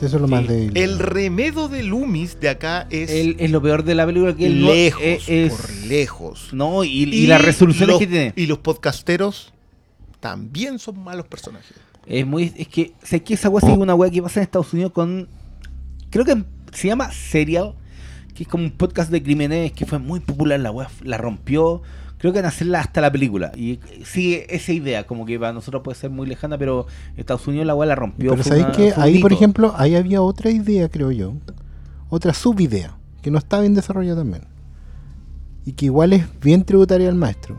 Eso es lo Sí. más débil. El remedo de Loomis de acá es es lo peor de la película que él lejos, eh, es- por lejos. No, y, y las resoluciones los- que tiene. Y los podcasteros también son malos personajes. Es muy. Es que. Sé que esa weá sigue una weá que pasa en Estados Unidos con. Creo que se llama Serial. Que es como un podcast de crímenes que fue muy popular. La weá la rompió. Creo que en hacerla hasta la película. Y sigue esa idea. Como que para nosotros puede ser muy lejana. Pero Estados Unidos la weá la rompió. Pero sabéis que ahí, por ejemplo, ahí había otra idea, creo yo. Otra subidea, que no está bien desarrollada también. Y que igual es bien tributaria al maestro.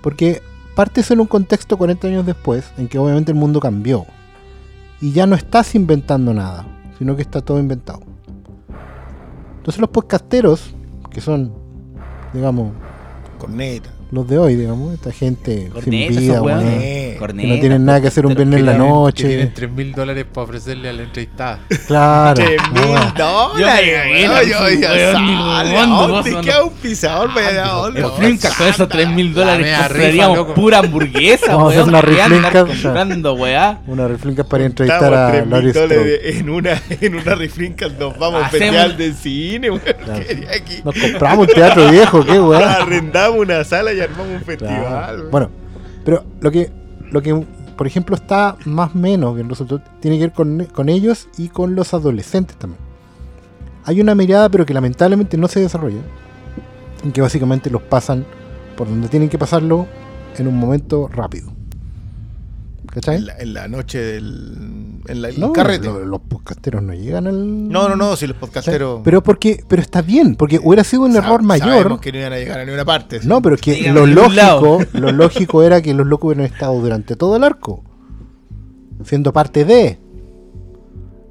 Porque partes en un contexto 40 años después, en que obviamente el mundo cambió. Y ya no estás inventando nada, sino que está todo inventado. Entonces los podcasteros, que son, digamos, Corneta. Los de hoy, digamos, esta gente sin Corneta, vida, esos weón. Eh, Corneta, que no tienen nada que hacer un viernes en la Que noche. tienen 3 mil dólares para ofrecerle a la entrevistada. <laughs> Claro. ¡Tres mil weón. dólares! Yo me yo- yo- ni sale, cagando, ¿a dónde no, queda no. un pisador? Vaya, ¿a dónde? El Flimcast con esos 3 mil dólares compraríamos pura hamburguesa, Vamos a hacer <laughs> una ¿Qué <laughs> weá? Una reflinca para entrevistar a 3 mil dólares en una, en una reflinca, nos vamos a festival de cine, weón. Nos compramos un teatro viejo, qué weón. Arrendamos una sala y armamos un festival. Claro. Bueno, pero lo que, lo que, por ejemplo, está más o menos bien resuelto tiene que ver con, con ellos y con los adolescentes también. Hay una mirada, pero que lamentablemente no se desarrolla, en que básicamente los pasan por donde tienen que pasarlo en un momento rápido. ¿Cachai? En la, en la noche del en la- el No, carrete. lo- los podcasteros no llegan al. No, no, no, si los podcasteros. Pero porque, pero está bien, porque hubiera sido un sab- error mayor. Sabemos que no iban a llegar a ninguna parte. No, pero es que lo lógico, lo lógico era que los locos hubieran estado durante todo el arco. Siendo parte de.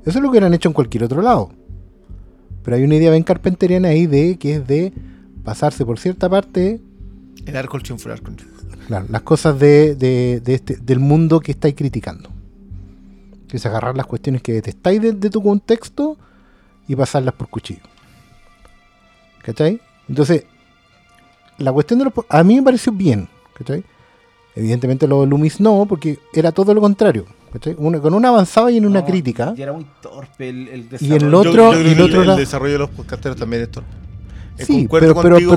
Eso es lo que hubieran hecho en cualquier otro lado. Pero hay una idea bien carpenteriana ahí de que es de pasarse por cierta parte El arco, el triunfo, el arco. el triunfo. claro, las cosas de, de- de este, del mundo que estáis criticando. Que es agarrar las cuestiones que detestáis de, de tu contexto y pasarlas por cuchillo. ¿Cachai? Entonces, la cuestión de los... A mí me pareció bien. ¿Cachai? Evidentemente lo de Loomis no, porque era todo lo contrario. ¿cachai? Una- con una avanzaba y en una No, crítica. Y era muy torpe el, el Y el desarrollo. otro- Yo- yo y el otro el, era- desarrollo de los podcasteros también es torpe. Eh, Sí, pero-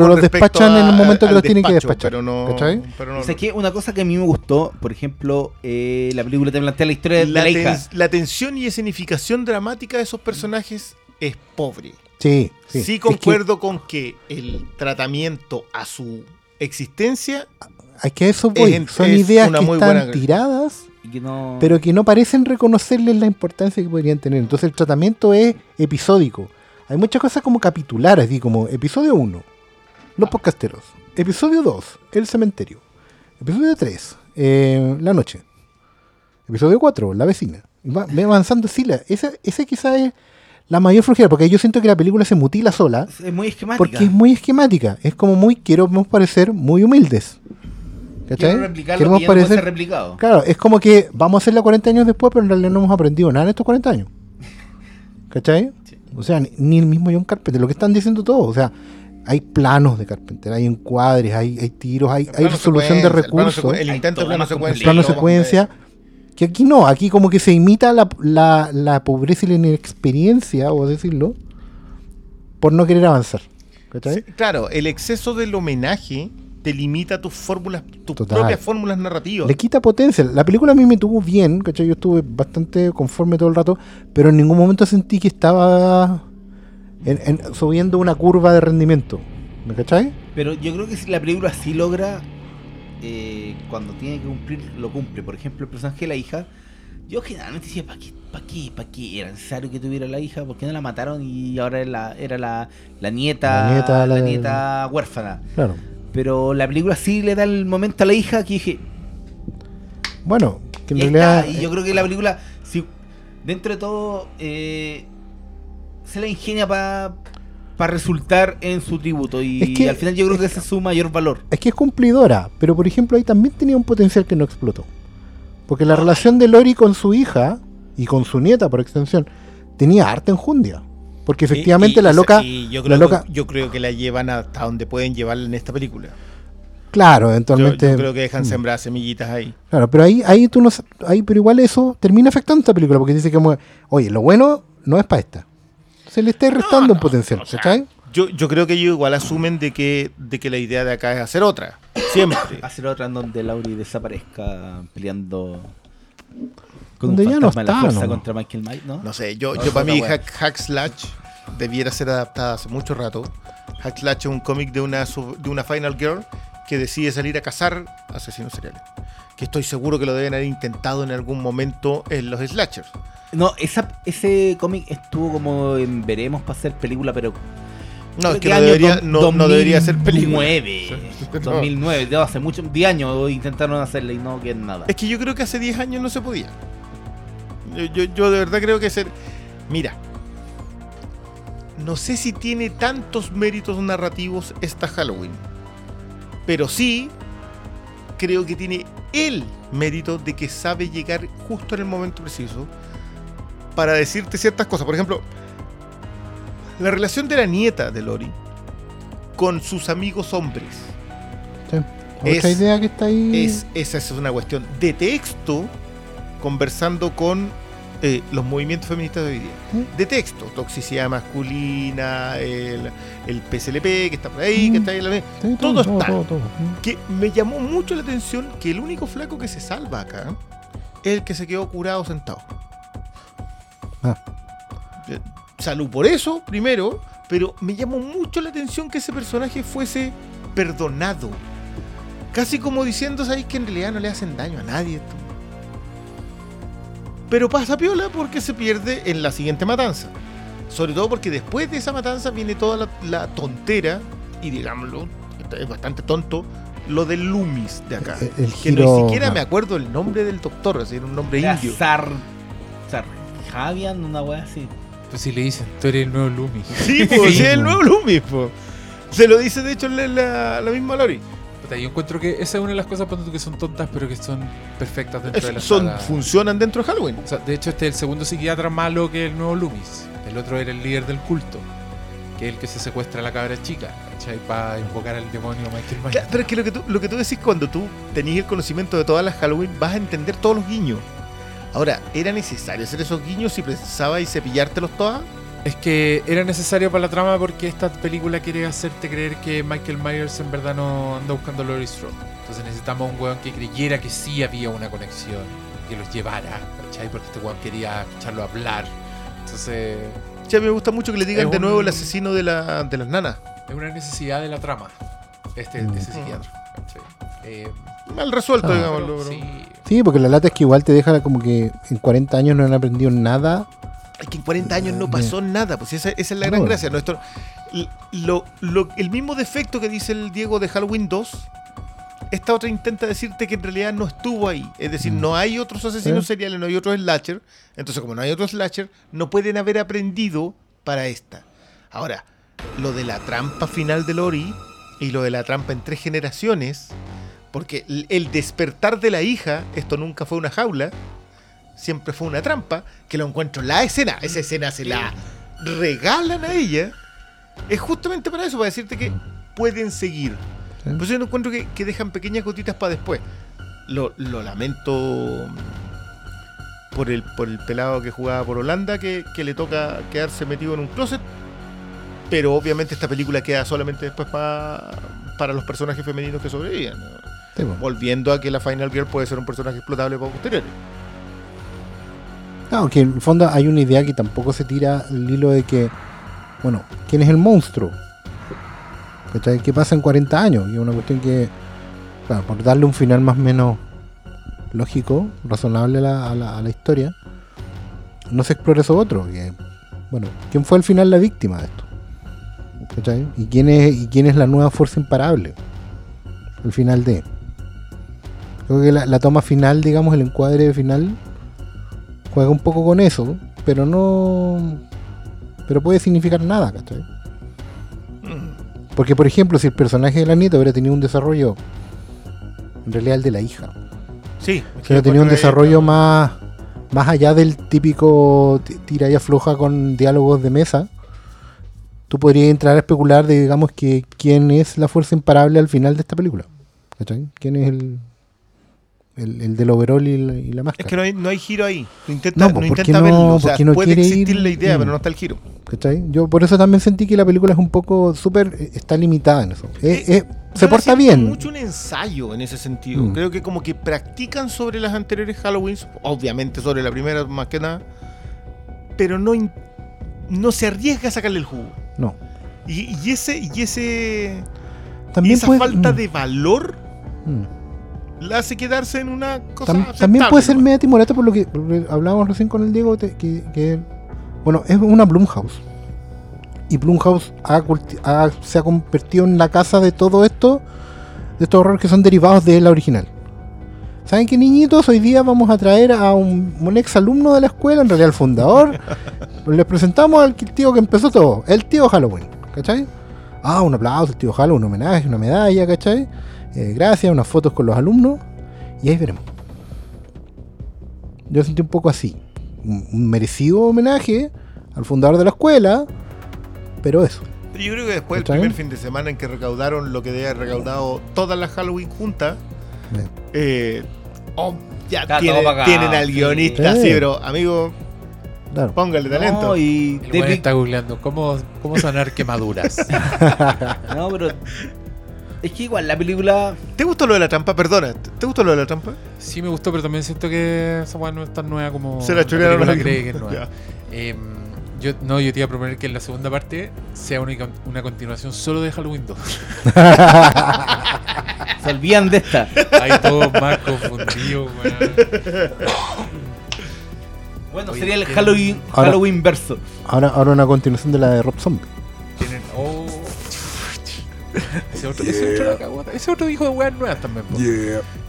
los despachan en el momento que los tienen que despachar, Pero no, ¿cachai? pero no- O sea, que una cosa que a mí me gustó, por ejemplo, eh, la película te plantea la historia de la, la, hija. la tensión y escenificación dramática de esos personajes es pobre. Sí, Sí, sí. Es que concuerdo con que el tratamiento a su existencia Es que a eso voy. Son es ideas que están buena- tiradas, y que no... pero que no parecen reconocerles la importancia que podrían tener. Entonces el tratamiento es episódico. Hay muchas cosas como capitular, así como episodio 1, los podcasteros. Episodio 2, el cementerio. Episodio 3, la noche. Episodio 4, la vecina. Va, va avanzando así. La, esa, esa quizá es la mayor flojera, porque yo siento que la película se mutila sola. es muy esquemática. Porque es muy esquemática. Es como muy, queremos parecer muy humildes. ¿Cachai? Quiero replicar lo que ya no replicado. Claro, es como que vamos a hacerla 40 años después, pero en realidad no hemos aprendido nada en estos 40 años. <laughs> ¿Cachai? O sea, ni, el mismo John Carpenter, lo que están diciendo todos. O sea, hay planos de Carpenter, hay encuadres, hay, hay tiros, hay, hay resolución de el recursos, El intento de plano secuencia. el plano secuencia. Que aquí no, aquí como que se imita la, la, la pobreza y la inexperiencia, o decirlo, por no querer avanzar. Claro, el exceso del homenaje te limita tus fórmulas, tus Total. propias fórmulas narrativas. Le quita potencia. La película a mí me tuvo bien, ¿cachai? Yo estuve bastante conforme todo el rato, pero en ningún momento sentí que estaba en- en- subiendo una curva de rendimiento. ¿Me cachai? Pero yo creo que si la película sí logra, eh, cuando tiene que cumplir, lo cumple. Por ejemplo, el personaje de la hija, yo generalmente decía, ¿para qué, para qué, para qué era necesario que tuviera la hija? ¿Por qué no la mataron y ahora era la, era la, la nieta, La nieta, la, la- nieta huérfana? Claro. Pero la película sí le da el momento a la hija que dije, Bueno, que en realidad. y yo creo que la película, si dentro de todo, eh, se la ingenia para resultar en su tributo. Y Es que- al final yo creo que ese es su mayor valor. Es que es cumplidora, pero por ejemplo ahí también tenía un potencial que no explotó. Porque la relación de Lori con su hija y con su nieta, por extensión, tenía harta enjundia. Porque efectivamente Y- y- la loca. y yo, la creo loca que, yo creo que la llevan hasta donde pueden llevarla en esta película. claro, eventualmente. yo creo que dejan Mm. sembradas semillitas ahí. Claro, pero ahí, ahí tú no ahí, pero igual eso termina afectando a esta película, porque dice que oye, lo bueno no es para esta. Se le está restando un potencial, o sea, ¿cachai? Yo, yo creo que ellos igual asumen de que, de que la idea de acá es hacer otra. Siempre. <coughs> Hacer otra en donde Lauri desaparezca peleando con Donde un ya no la está, fuerza ¿no? contra Michael Myers, ¿no? No sé, yo, No, yo para mí. Hack, Hack Slash debiera ser adaptada hace mucho rato. Hack Slash es un cómic de una, de una Final Girl que decide salir a cazar asesinos seriales. Que estoy seguro que lo deben haber intentado en algún momento en los slashers. No, esa, ese cómic estuvo como en veremos para hacer película, pero No, es que no debería, no, no debería ser película. 2009, <laughs> No. 2009, de hace mucho, 10 años intentaron hacerle y no que nada. Es que yo creo que hace 10 años no se podía. Yo, yo, yo de verdad creo que ser. Mira. No sé si tiene tantos méritos narrativos esta Halloween. Pero sí, creo que tiene el mérito de que sabe llegar justo en el momento preciso para decirte ciertas cosas. Por ejemplo, la relación de la nieta de Lori con sus amigos hombres. Sí. Es- idea que está ahí. Es, esa es una cuestión de texto conversando con eh, los movimientos feministas de hoy día. ¿Sí? De texto, toxicidad masculina, el, el PSLP que está por ahí, que Mm. está ahí. en la- Sí, todo está. todo, todo. Mm. Que me llamó mucho la atención que el único flaco que se salva acá es el que se quedó curado sentado. Ah. Eh, Salud por eso, primero, pero me llamó mucho la atención que ese personaje fuese perdonado. Casi como diciendo, ¿sabéis que en realidad no le hacen daño a nadie esto? Pero pasa piola porque se pierde en la siguiente matanza. Sobre todo porque después de esa matanza viene toda la, la tontera, y digámoslo, es bastante tonto, lo del Loomis de acá. El- el que no giro- ni siquiera me acuerdo el nombre del doctor, es decir, un nombre Era indio. Zar. Zar. Javian, una wea así. Pues si le dicen, tú eres el nuevo Lumi. Sí, pues, sí, Sí, es el nuevo Loomis, po. Se lo dice de hecho la, la- la misma Lori. Yo encuentro que esa es una de las cosas que son tontas, pero que son perfectas dentro de la Es- son, saga. funcionan dentro de Halloween. O sea, de hecho, este es el segundo psiquiatra malo que el nuevo Loomis. El otro era el líder del culto, que es el que se secuestra a la cabra chica, ¿cachai? Para invocar al demonio Michael Myers. Claro, pero es que lo que, tú, lo que tú decís cuando tú tenés el conocimiento de todas las Halloween, vas a entender todos los guiños. Ahora, ¿era necesario hacer esos guiños si pensabas y cepillártelos todas? Es que era necesario para la trama porque esta película quiere hacerte creer que Michael Myers en verdad no anda buscando a Laurie Strode. Entonces necesitamos un weón que creyera que sí había una conexión, que los llevara, ¿cachai? Porque este weón quería escucharlo hablar. Entonces Sí, a mí me gusta mucho que le digan de un- nuevo el asesino de, la, de las nanas. es una necesidad de la trama, este, Mm. ese psiquiatra. ¿cachai? Eh, Mal resuelto, Ah. digámoslo. pero pero- sí, Sí, porque la lata es que igual te deja como que en 40 años no han aprendido nada. Es que en 40 años no pasó nada, pues esa, esa es la No. gran gracia. Nuestro, l- lo- lo- el mismo defecto que dice el Diego de Halloween 2, esta otra intenta decirte que en realidad no estuvo ahí. Es decir, Mm. no hay otros asesinos ¿Eh? seriales, no hay otros slasher. Entonces, como no hay otros slasher, no pueden haber aprendido para esta. Ahora, lo de la trampa final de Lori y lo de la trampa en tres generaciones, porque el despertar de la hija, esto nunca fue una jaula, siempre fue una trampa, que lo encuentro en la escena, esa escena se la regalan a ella, es justamente para eso, para decirte que pueden seguir. Sí. Pues yo no encuentro que, que dejan pequeñas gotitas para después. Lo, lo lamento por el, por el pelado que jugaba por Holanda, que, que le toca quedarse metido en un closet. Pero obviamente esta película queda solamente después pa- para los personajes femeninos que po. Volviendo a que la Final Girl puede ser un personaje explotable para posteriores. No, que en el fondo hay una idea que tampoco se tira el hilo de que, bueno, ¿quién es el monstruo? ¿Cachai? ¿Qué pasa en 40 años? Y es una cuestión que, claro, por darle un final más o menos lógico, razonable a la, a la- historia, no se explora eso otro. Que, bueno, ¿quién fue al final la víctima de esto? ¿Cachai? ¿Y quién es, y quién es la nueva fuerza imparable? El final de... Creo que la toma final, digamos, el encuadre final, juega un poco con eso, pero no. Pero puede significar nada, ¿cachai? Mm. Porque, por ejemplo, si el personaje de la nieta hubiera tenido un desarrollo, en realidad el de la hija, Sí. si hubiera tenido un desarrollo más, más allá del típico ti- tira y afloja con diálogos de mesa, tú podrías entrar a especular de, digamos, que quién es la fuerza imparable al final de esta película. ¿Cachai? ¿Quién es el, el, el del overall y la, y la Es máscara? que no hay, no hay giro ahí. No intenta, No, no, pues, ¿por qué intenta verlo. O sea, puede quiere existir ir? la idea, pero no está el giro. ¿Cachai? Yo por eso también sentí que la película es un poco súper. eh, está limitada en eso. Eh, eh, se porta bien. mucho un ensayo en ese sentido. Mm. Creo que como que practican sobre las anteriores Halloween, obviamente sobre la primera más que nada, pero no, no se arriesga a sacarle el jugo. No. Y, y ese y ese y esa puede, falta mm, de valor mm. Hace quedarse en una cosa Tam- también puede ser media timorata por lo que, hablábamos recién con el Diego, que, que, bueno, es una Blumhouse. Y Blumhouse ha culti- ha- se ha convertido en la casa de todo esto, de estos horrores que son derivados de la original. ¿Saben qué, niñitos? Hoy día vamos a traer a un, un ex alumno de la escuela, en realidad el fundador. <laughs> Les presentamos al tío que empezó todo, el tío Halloween, ¿cachai? Ah, un aplauso, el tío Halloween, un homenaje, una medalla, ¿cachai? Eh, gracias, unas fotos con los alumnos y ahí veremos. Yo sentí un poco así. Un, merecido homenaje al fundador de la escuela, pero eso. Yo creo que después del ¿Está primer bien? fin de semana en que recaudaron lo que debía haber recaudado todas las Halloween juntas, Eh, oh, ya tienen al guionista, Sí. sí, pero amigo, Claro. póngale talento. No, y David- está googleando cómo, cómo sanar quemaduras. <laughs> No, pero. Es que igual la película. ¿Te gustó lo de la trampa? Perdona, ¿te gustó lo de la trampa? Sí me gustó, pero también siento que esa weá no es tan nueva como Se la chorearon película a cree que es <laughs> nueva. Em, yo, no, yo te iba a proponer que en la segunda parte sea una, una continuación solo de Halloween 2. <laughs> Se olvidan de esta. Hay todos más confundidos, weón. Bueno, Oye, sería el ¿quién- Halloween, Ahora- Halloween verso. Ahora, ahora una continuación de la de Rob Zombie. Tienen. Oh. Ese otro, ese otro, la cagó, ese otro hijo de weas nuevas también.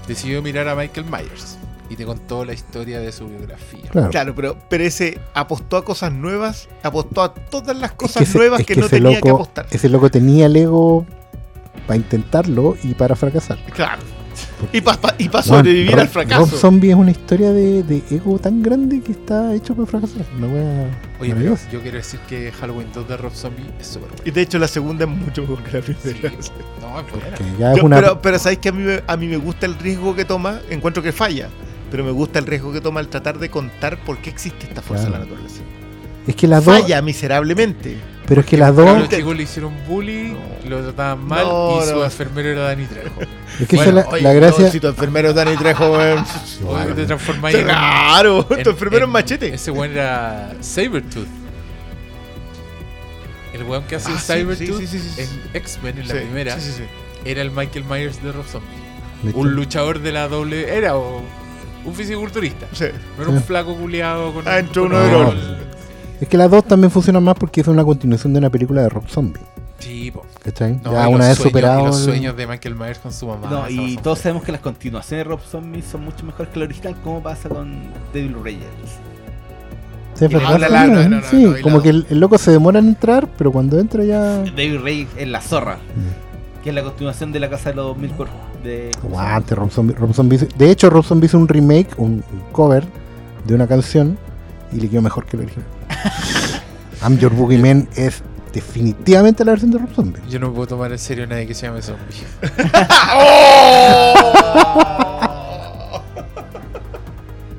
Decidió mirar a Michael Myers y te contó la historia de su biografía. Claro. Claro, pero, pero ese apostó a cosas nuevas, apostó a todas las Es cosas ese- nuevas es que, no tenía que apostar. Ese loco tenía el ego para intentarlo y para fracasar. Claro. Y pa Rob- al fracaso. Rob Zombie es una historia de, de ego tan grande que está hecho para fracasar. Una wea Oye, pero yo quiero decir que Halloween 2 de Rob Zombie es súper bueno. Y de hecho la segunda es mucho mejor que la Sí, primera. no, es Yo- una- pero, pero sabéis que a mí, me, a mí me gusta el riesgo que toma, encuentro que falla, pero me gusta el riesgo que toma al tratar de contar por qué existe esta fuerza Claro. de la naturaleza. es que las dos. Falla miserablemente. Pero es que las dos. los chicos le hicieron bullying, No. lo trataban mal No, y su no. enfermero era Dani Trejo. Es que Bueno, esa es la, Oye, la gracia. no, si tu enfermero es Dani Trejo, weón. Oye, te transformáis en. Claro, en- tu enfermero es machete. Ese weón era Sabertooth. El weón que hace Ah, sí, Sabertooth sí, sí, sí, sí. en X-Men, en la primera, sí, sí, sí. era el Michael Myers de Rob Zombie. Un luchador de la doble. Era o- un fisiculturista. Sí. No era un flaco culiado con. Ah, entró uno de. Es que las dos también funcionan más porque es una continuación de una película de Rob Zombie. Sí, po. ¿Cachai? No, ya una los vez sueños- superado. los sueños de Michael Myers con su mamá. No, y todos sabemos que las continuaciones de Rob Zombie son mucho mejores que la original, como pasa con Devil Reyes. Sí, sí, la- no, no, no, sí, no, y como la- que el, el loco se demora en entrar, pero cuando entra ya. Devil Reyes es la zorra, que es la continuación de la casa de los 2000 por. De, Aguante, Rob Zombie. Rob Zombie de hecho, Rob Zombie hizo un remake, un, un cover de una canción y le quedó mejor que el original. I'm Your Boogeyman es definitivamente la versión de Rob Zombie. Yo no puedo tomar en serio a nadie que se llame zombie. <laughs>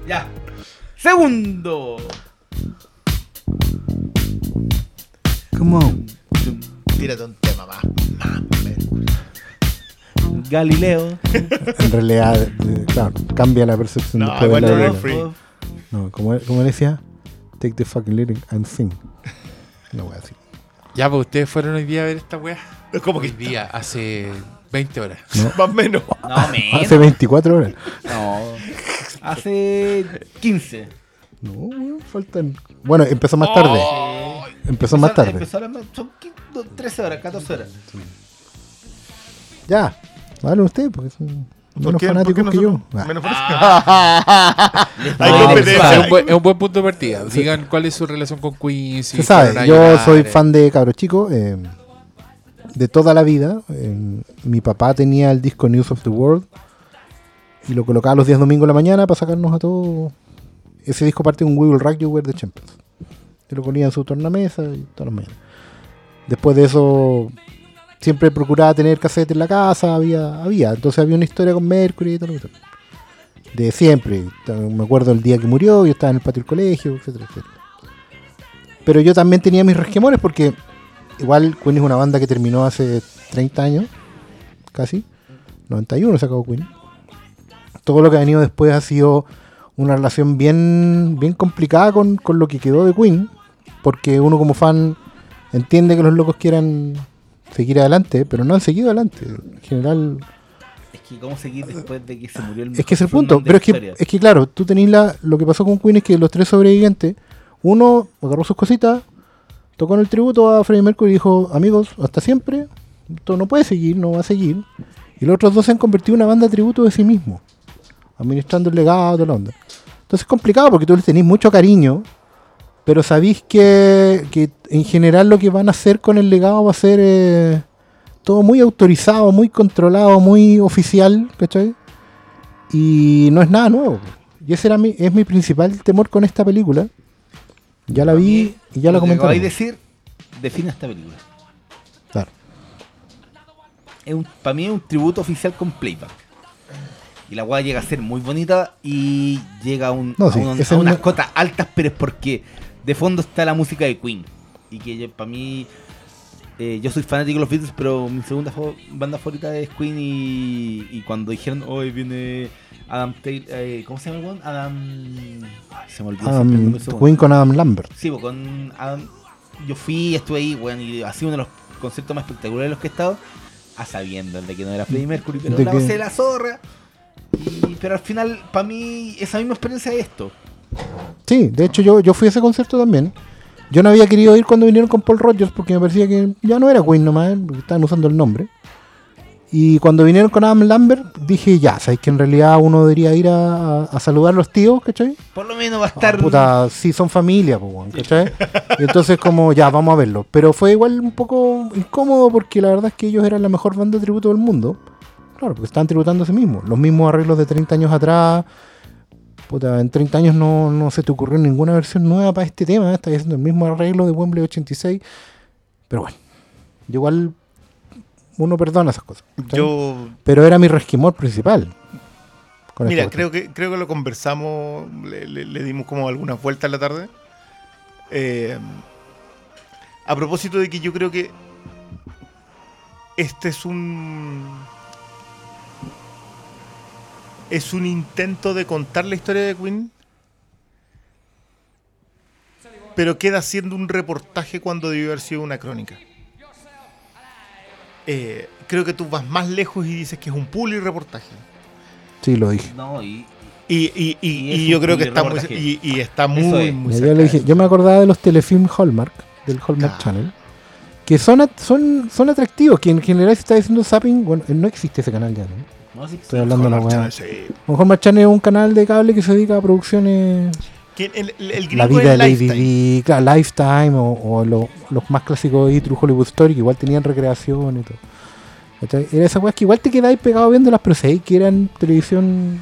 Ya. Segundo. Come on. Tírate un tema más. Galileo. En realidad, eh, claro, cambia la percepción No, de la. No, como, como decía, take the fucking lyric and sing. No voy a decir. Ya, pues ustedes fueron hoy día a ver esta weá. Es como Hoy que día, hace 20 horas. <laughs> más o menos. No, menos. Hace 24 horas. No. Hace 15. No, weón, faltan. Bueno, empezó más tarde. Oh. Empezó más tarde. Empezó a las- son 15, 13 horas, 14 horas. Ya, vale usted, porque son ¿Por menos fanáticos ¿Por qué que yo. Ah. Menos fanáticos. <laughs> Hay competencia. Es un, buen, es un buen punto de partida. Digan cuál es su relación con Queen. si Se sabe, yo soy eh. fan de Cabro Chico, eh, de toda la vida. Eh, mi papá tenía el disco News of the World y lo colocaba los días domingos en la mañana para sacarnos a todos. Ese disco parte de un We Will Rock You Were the Champions. Y lo ponía en su tornamesa y todas las mañanas. Después de eso, siempre procuraba tener cassette en la casa, había, había. Entonces había una historia con Mercury y todo lo que De siempre. Me acuerdo el día que murió, yo estaba en el patio del colegio, etcétera, etcétera. Pero yo también tenía mis resquemores porque igual Queen es una banda que terminó hace 30 años, casi. 91 se acabó Queen. Todo lo que ha venido después ha sido una relación bien, bien complicada con, con lo que quedó de Queen. Porque uno como fan entiende que los locos quieran seguir adelante, pero no han seguido adelante. En general, Es que, ¿cómo seguir después de que se murió el es que es el punto. Pero es que, es que claro, tú tenés la, lo que pasó con Queen es que los tres sobrevivientes, uno agarró sus cositas, tocó en el tributo a Freddie Mercury y dijo, amigos, hasta siempre, esto no puede seguir, no va a seguir. Y los otros dos se han convertido en una banda de tributo de sí mismos, administrando el legado de la onda. Entonces es complicado porque tú les tenés mucho cariño, pero sabéis que, que en general lo que van a hacer con el legado va a ser eh, todo muy autorizado, muy controlado, muy oficial, ¿cachai? Y no es nada nuevo. Y ese era mi, es mi principal temor con esta película. Ya la vi y ya la Lo que acabáis comenté. de decir, define esta película. Claro. Es un, para mí es un tributo oficial con playback. Y la weá llega a ser muy bonita y llega a, un, No, a un- a unas una- cotas altas, pero es porque de fondo está la música de Queen. Y que para mí, eh, yo soy fanático de los Beatles, pero mi segunda banda favorita es Queen. Y, y cuando dijeron, hoy viene Adam Taylor, eh, ¿cómo se llama el weón? Adam. ay, se me olvidó. el Adam. Queen con Adam Lambert. Sí, pues con Adam, yo fui, estuve ahí, weón, y ha sido uno de los conciertos más espectaculares de los que he estado, a sabiendas de que no era Freddie Mercury, pero la que- la zorra. Y- pero al final, para mí, esa misma experiencia es esto. Sí, de hecho yo, yo fui a ese concierto también. Yo no había querido ir cuando vinieron con Paul Rogers porque me parecía que ya no era Queen nomás, porque estaban usando el nombre. Y cuando vinieron con Adam Lambert, dije, ya, sabéis que en realidad uno debería ir a, a- saludar a los tíos, ¿cachai? Por lo menos va a Ah, estar. puta, sí, son familia, pues, ¿cachai? <laughs> Y entonces, como, ya, vamos a verlo. Pero fue igual un poco incómodo porque la verdad es que ellos eran la mejor banda de tributo del mundo. Claro, porque estaban tributando a sí mismos. Los mismos arreglos de 30 años atrás. Puta, en 30 años no, no se te ocurrió ninguna versión nueva para este tema. Estás haciendo el mismo arreglo de Wembley 86. Pero bueno, igual uno perdona esas cosas. Yo, Pero era mi resquimor principal. mira, cuestión. creo que, creo que lo conversamos, le, le- le dimos como algunas vueltas en la tarde. Eh, a propósito de que yo creo que este es un es un intento de contar la historia de Queen, pero queda siendo un reportaje cuando debió haber sido una crónica. Eh, creo que tú vas más lejos y dices que es un puli reportaje. Sí, lo dije. No, y. Y, y, y- Y y es yo creo que está muy, y, y está muy, es. muy Ya, cerca yo, le de dije, eso. yo me acordaba de los telefilm Hallmark, del Hallmark Claro. Channel, que son, at- son, son atractivos, que en general se está diciendo zapping, bueno, no existe ese canal ya, ¿no? No, sí, Estoy hablando de la weá. Hallmark Channel es un canal de cable que se dedica a producciones, el, el, el la vida de Lady Lifetime. Di, claro, Lifetime, o, o lo- los más clásicos de True Hollywood Story, que igual tenían recreación y todo. Era esa weá que igual te quedáis pegado viéndolas, pero sabéis que eran televisión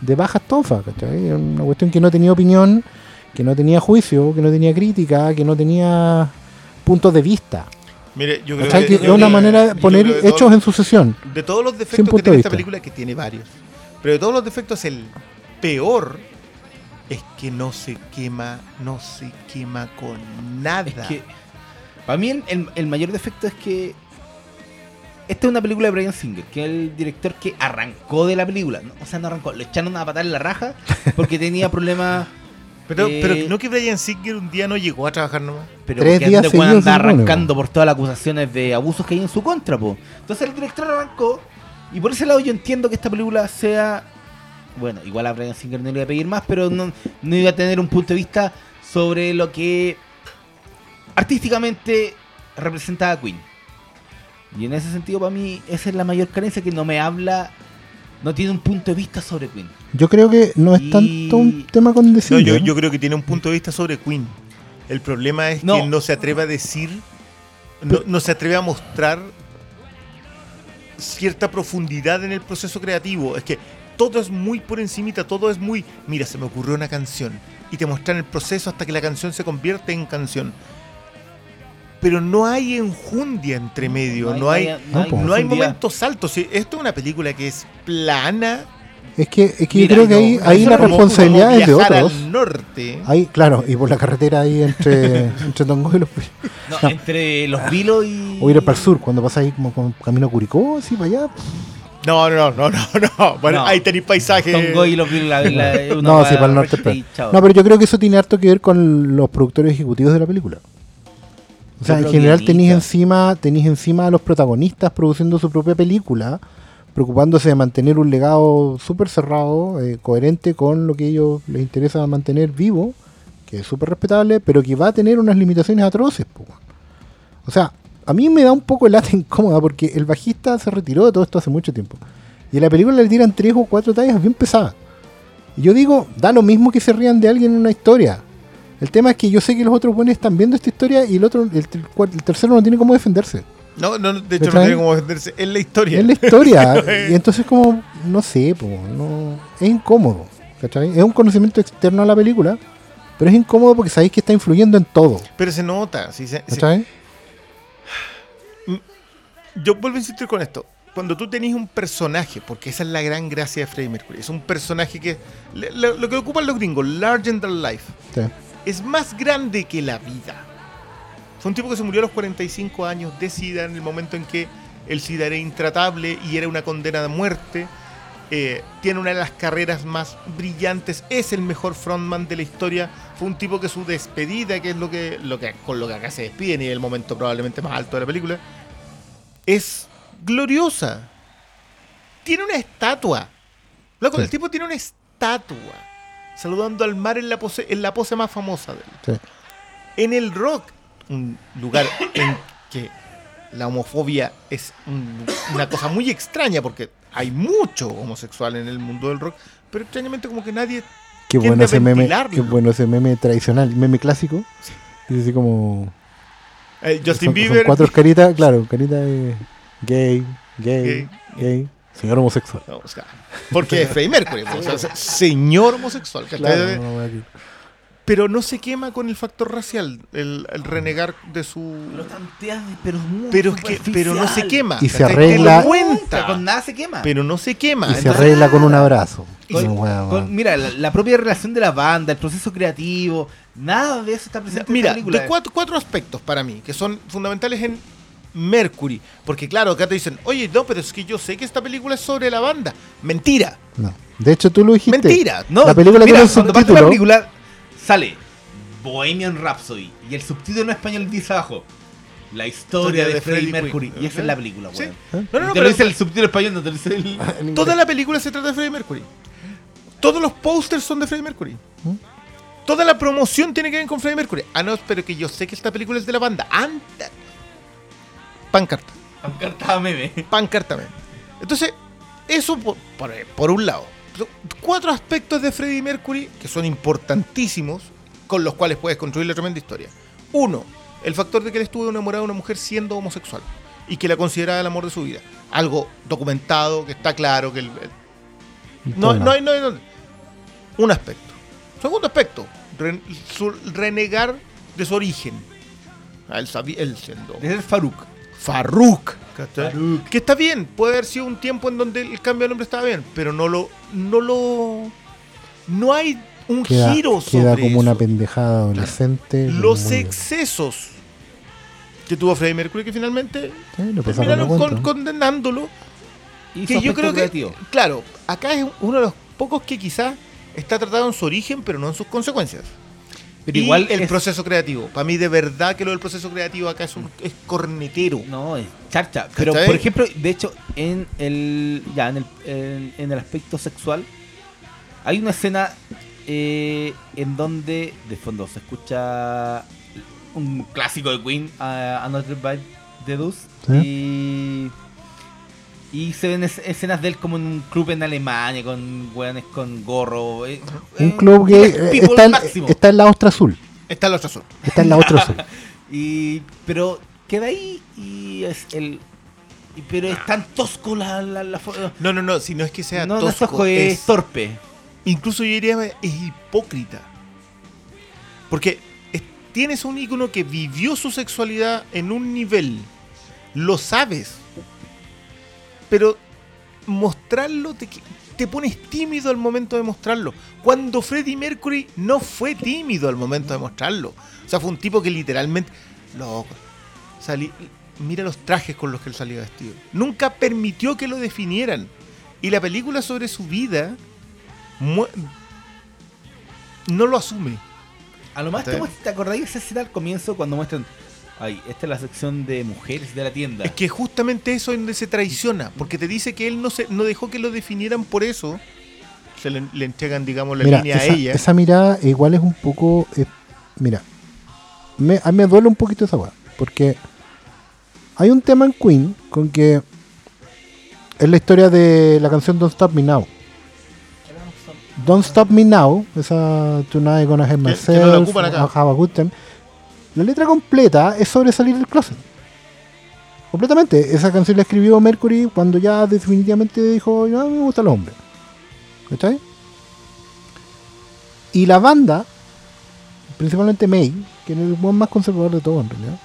de baja estofa, ¿cachai? Era una cuestión que no tenía opinión, que no tenía juicio, que no tenía crítica, que no tenía puntos de vista. Mire, yo creo ¿Cachai? que, Que yo es una manera de poner hechos todo- en sucesión. De todos los defectos que tiene de esta película, que tiene varios, pero de todos los defectos, el peor es que no se quema, no se quema con nada. Es que. Para mí, el, el- el mayor defecto es que. Esta es una película de Brian Singer, que es el director que arrancó de la película. No, O sea, no arrancó, le echaron a patar en la raja porque tenía problemas. Pero, eh, pero no que Brian Singer un día no llegó a trabajar nomás. Pero Tres días anda supone, arrancando por todas las acusaciones de abusos que hay en su contra, po. Entonces el director arrancó. Y por ese lado yo entiendo que esta película sea. Bueno, igual a Brian Singer no le iba a pedir más, pero no, no iba a tener un punto de vista sobre lo que artísticamente representaba a Queen. Y en ese sentido, para mí, esa es la mayor carencia que no me habla. No tiene un punto de vista sobre Queen. Yo creo que no es Y- tanto un tema con decir. No, yo, yo creo que tiene un punto de vista sobre Queen. El problema es No. que no se atreve a decir, no, no se atreve a mostrar cierta profundidad en el proceso creativo. Es que todo es muy por encimita, todo es muy, mira, se me ocurrió una canción y te muestran el proceso hasta que la canción se convierte en canción. Pero no hay enjundia entre medio, no hay, no hay, no, po. no hay profundidad. momentos altos. Esto es una película que es plana. Es que, es que Mira, yo creo que ahí, ahí la responsabilidad como es de otros. al norte. Ahí, claro, y por la carretera ahí entre, <laughs> entre Tongo y los No, No. entre los vilos y. O ir para el sur, cuando pasas ahí como con camino a Curicó, así para allá. No, no, no, no, no. Bueno, No. ahí tenéis paisajes. Tongo y los vilos. La, la, <laughs> No, sí, para el norte. pero-. No, pero yo creo que eso tiene harto que ver con los productores ejecutivos de la película. O sea, en general tenéis encima, tenéis encima a los protagonistas produciendo su propia película, preocupándose de mantener un legado súper cerrado, eh, coherente con lo que a ellos les interesa mantener vivo, que es súper respetable, pero que va a tener unas limitaciones atroces. po. O sea, a mí me da un poco el lata <laughs> incómoda porque el bajista se retiró de todo esto hace mucho tiempo. Y en la película le tiran tres o cuatro tallas bien pesadas. Y yo digo, da lo mismo que se rían de alguien en una historia. El tema es que yo sé que los otros buenos están viendo esta historia y el otro, el, el tercero no tiene cómo defenderse. No, no, de hecho no ¿Cachai? tiene cómo venderse. Es la historia. Es la historia. <laughs> y entonces como, no sé, po, no, es incómodo. ¿cachai? Es un conocimiento externo a la película, pero es incómodo porque sabéis que está influyendo en todo. Pero se nota. sí, se- se- ¿cachai? Yo vuelvo a insistir con esto. Cuando tú tenés un personaje, porque esa es la gran gracia de Freddie Mercury, es un personaje que. lo que ocupan los gringos, larger than life. Sí. Es más grande que la vida. Fue un tipo que se murió a los 45 años de SIDA en el momento en que el SIDA era intratable y era una condena de muerte. Eh, tiene una de las carreras más brillantes, es el mejor frontman de la historia. Fue un tipo que su despedida, que es lo que, lo que con lo que acá se despiden y es el momento probablemente más alto de la película, es gloriosa. Tiene una estatua. Loco, Sí. el tipo tiene una estatua saludando al mar en la pose, en la pose más famosa de él. Sí. En el rock, un lugar <coughs> en que la homofobia es un- una cosa muy extraña porque hay mucho homosexual en el mundo del rock, pero extrañamente como que nadie... Qué bueno ese meme, qué bueno ese meme tradicional, meme clásico. Es así como Eh, Justin son, son Bieber... cuatro caritas, claro, carita de <laughs> gay, gay, Gay. gay, señor homosexual. No, o sea, porque es Freddie Mercury, pues, o sea, <laughs> señor homosexual. Claro, no, no. Pero no se quema con el factor racial, el, el renegar de su... Lo tanteas, pero es muy Pero, es que, pero no se quema. Y se arregla- cuenta, Con nada se quema. pero no se quema. Y se arregla con un abrazo. Con- hueá con- más. mira, la, la propia relación de la banda, el proceso creativo, nada de eso está presente en Mira, esta película. de cuatro, cuatro aspectos para mí que son fundamentales en Mercury. Porque claro, acá te dicen, oye, no, pero es que yo sé que esta película es sobre la banda. Mentira, No. De hecho, tú lo dijiste. mentira. No, la película mira, tiene un cuando parte la subtítulo. película sale Bohemian Rhapsody y el subtítulo en español dice abajo la historia de, Freddie Mercury. Y esa es la película, Sí. weón. No, no, no, te lo pero dice el subtítulo español, no te lo dice el... <laughs> toda la película se trata de Freddie Mercury. Todos los pósters son de Freddie Mercury. ¿Mm? Toda la promoción tiene que ver con Freddie Mercury. Ah, no, pero que yo sé que esta película es de la banda. Anda. Pancarta. Pancarta meme. pancarta. men. Entonces, eso por, por- por un lado. Cuatro aspectos de Freddie Mercury que son importantísimos, con los cuales puedes construir la tremenda historia. Uno, el factor de que él estuvo enamorado de una mujer siendo homosexual y que la consideraba el amor de su vida. Algo documentado, que está claro, que el- el- no, Bueno, no, hay- no hay- no hay- Un aspecto. Segundo aspecto, su- renegar de su origen. Ah, Él, sabía, él siendo De ser Faruk. Farruk. Que está bien, puede haber sido un tiempo en donde el cambio de nombre estaba bien, pero no lo. No lo. No hay un queda, giro sobre queda como una pendejada adolescente. Los excesos que tuvo Freddie Mercury que finalmente Sí, lo pasaron terminaron con- cuenta. condenándolo. Y Que su yo creo que. creativo. Claro, acá es uno de los pocos que quizás está tratado en su origen, pero no en sus consecuencias. Pero Y igual el es- proceso creativo. Para mí, de verdad que lo del proceso creativo acá es, un, es cornetero. No, es charcha. Pero, ¿Cachai? por ejemplo, de hecho, en el ya en el, en, en el aspecto sexual, hay una escena eh, en donde de fondo se escucha un clásico de Queen, uh, Another by the Deuce, y, y se ven es- escenas de él como en un club en Alemania, con weones con gorro. eh, Un eh, club gay village eh, está, en- está en la ostra azul. Está el otro azul. Está en la ostra azul. <laughs> Y, pero queda ahí y es el. y- Pero es tan tosco la, la, la No, no, no, si no es que sea no, no es tosco, tosco, es, es- torpe. incluso yo diría es hipócrita. Porque es- tienes un ícono que vivió su sexualidad en un nivel, lo sabes, pero mostrarlo te, te pones tímido al momento de mostrarlo. Cuando Freddie Mercury no fue tímido al momento de mostrarlo. O sea, fue un tipo que literalmente... Loco, salí, mira los trajes con los que él salía vestido. Nunca permitió que lo definieran. Y la película sobre su vida no lo asume. A lo más te, ¿te acordáis de esa escena al comienzo cuando muestran. Ay, esta es la sección de mujeres de la tienda. Es que justamente eso es donde se traiciona, porque te dice que él no se no dejó que lo definieran por eso. Se le, le entregan, digamos, la Mira, línea esa, a ella. esa mirada igual es un poco. eh, mira, me, a mí me duele un poquito esa weá. Porque hay un tema en Queen con que es la historia de la canción Don't Stop Me Now. Don't Stop Me Now, esa Tonight Gonna Have que no la Myself, ocupan acá. La letra completa es sobre salir del closet. Completamente. Esa canción la escribió Mercury cuando ya definitivamente dijo, no, me gustan los hombres. ¿Cachai? Y la banda, principalmente May, que es el buen más conservador de todo en realidad,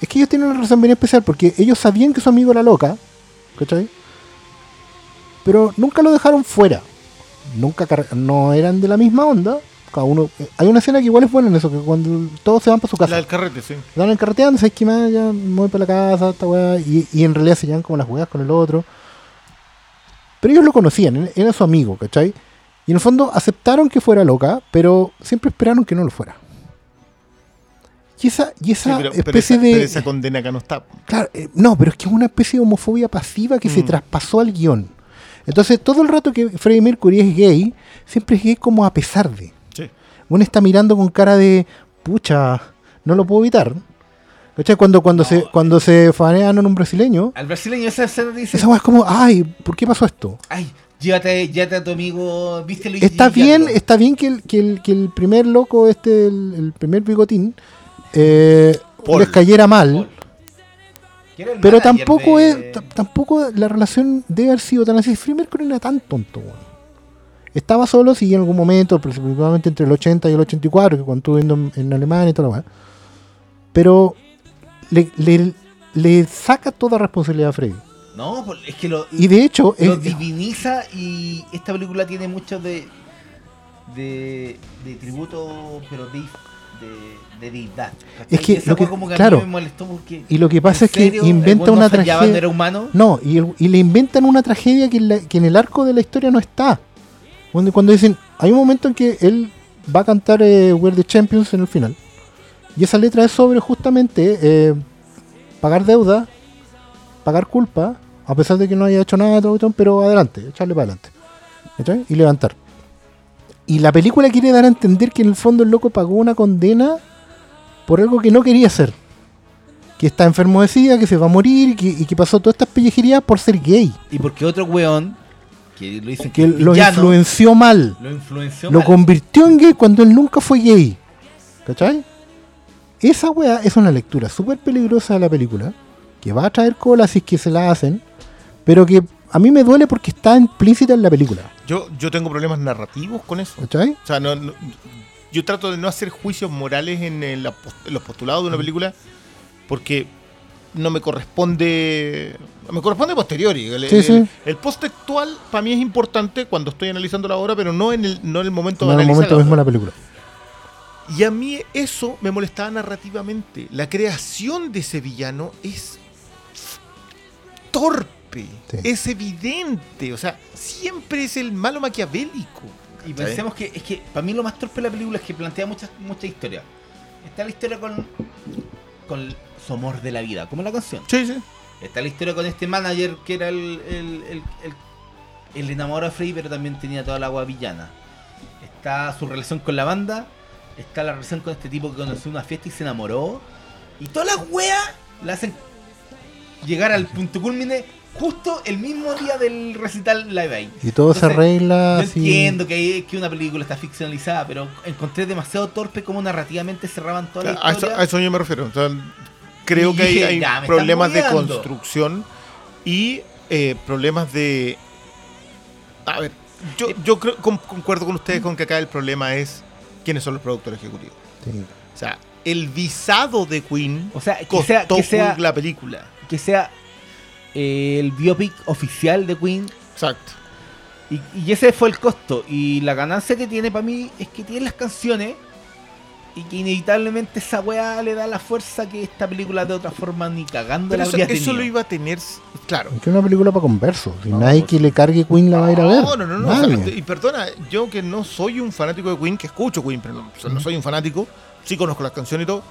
es que ellos tienen una razón bien especial porque ellos sabían que su amigo era loca, ¿cachai? Pero nunca lo dejaron fuera. Nunca no eran de la misma onda. Cada uno. Hay una escena que igual es buena en eso, que cuando todos se van para su casa. La del carrete, sí. Dan el carreteando, ¿sabes qué más? Ya me voy para la casa, esta weá. Y, y en realidad se llevan como las weas con el otro. Pero ellos lo conocían, era- su amigo, ¿cachai? Y en el fondo aceptaron que fuera loca, pero siempre esperaron que no lo fuera. Y esa, y esa pero especie esa, de. pero esa condena acá no está. Claro, eh, no, pero es que es una especie de homofobia pasiva que se Mm. traspasó al guion. Entonces, todo el rato que Freddie Mercury es gay, siempre es gay como a pesar de. Uno está mirando con cara de, pucha, no lo puedo evitar. ¿Cachai? Cuando, cuando, se, cuando se fanean en un brasileño, Al brasileño esa escena dice, esa es como, ay, ¿por qué pasó esto? ay, llévate, llévate a tu amigo, vístelo y Está y bien, llévatelo". está bien que el, que el, que el primer loco, este, el, el primer bigotín, eh, Paul. les cayera mal. Paul. Pero tampoco de- es, tampoco la relación debe haber sido tan así. No era tan tonto, weón. Estaba solo, sí, en algún momento, principalmente entre el 80 y el 84, que cuando estuve viendo en, Alemania y todo lo demás. Pero le, le, le saca toda responsabilidad a Freddie. No, pues, es que lo, Y de hecho, lo es- diviniza y esta película tiene mucho de de, de tributo, pero de, de, de deidad. Es que lo que- como que a claro. mí me molestó porque... y lo que pasa ¿en es que serio? ¿El inventa una tragedia. no y, el- y le inventan una tragedia que la- que en el arco de la historia no está. Cuando, cuando dicen, hay un momento en que él va a cantar eh, We're the Champions en el final. Y esa letra es sobre justamente eh, pagar deuda, pagar culpa, a pesar de que no haya hecho nada, pero adelante, echarle para adelante. Y levantar. Y la película quiere dar a entender que en el fondo el loco pagó una condena por algo que no quería hacer que está enfermo de sida, que se va a morir y que, y que pasó todas estas pellejerías por ser gay. Y porque otro weón, que lo dicen Que es lo villano, influenció mal. lo influenció Lo mal. convirtió en gay cuando él nunca fue gay. ¿Cachai? Esa weá es una lectura súper peligrosa de la película. Que va a traer cola si es que se la hacen. Pero que a mí me duele porque está implícita en la película. Yo, yo tengo problemas narrativos con eso. ¿Cachai? O sea, no, no- yo trato de no hacer juicios morales el- en los postulados de una película porque no me corresponde. Me corresponde a posteriori. El, Sí, el- sí. el post textual para mí es importante cuando estoy analizando la obra, pero no en el, no en el momento No de en el analizar momento la mismo de obra. la película. Y a mí eso me molestaba narrativamente. La creación de ese villano es torpe, Sí. es evidente. O sea, siempre es el malo maquiavélico. Y pensemos que es que para mí lo más torpe de la película es que plantea mucha, mucha historia. Está la historia con, con su amor de la vida, como la canción. Sí, sí. Está la historia con este manager que era el, el, el, el, el enamorado de Frey, pero también tenía toda la agua villana. Está su relación con la banda. Está la relación con este tipo que conoció en una fiesta y se enamoró. Y todas las weas la hacen llegar al punto culmine justo el mismo día del recital Live Aid. Y todo se arregla Yo así. entiendo que, una película está ficcionalizada, pero encontré demasiado torpe como narrativamente cerraban toda la A eso, a eso yo me refiero. O sea, creo que hay, <laughs> ya, problemas de construcción y eh, problemas de... A ver, yo, yo creo, con- concuerdo con ustedes con que acá el problema es quiénes son los productores ejecutivos. Sí. O sea, el visado de Queen O sea, que costó sea, que sea, la película. que sea eh, el biopic oficial de Queen. Exacto. Y, y ese fue el costo. Y la ganancia que tiene para mí es que tiene las canciones. Y que inevitablemente esa weá le da la fuerza que esta película de otra forma ni cagando Pero la eso, eso lo iba a tener, claro. Es que es una película para conversos. Si No, nadie pues- que le cargue Queen la va a ir a ver. No, no, no, no. o sea, Nadie. y perdona, yo que no soy un fanático de Queen, que escucho Queen, pero no, o sea, no soy un fanático, sí conozco las canciones y todo.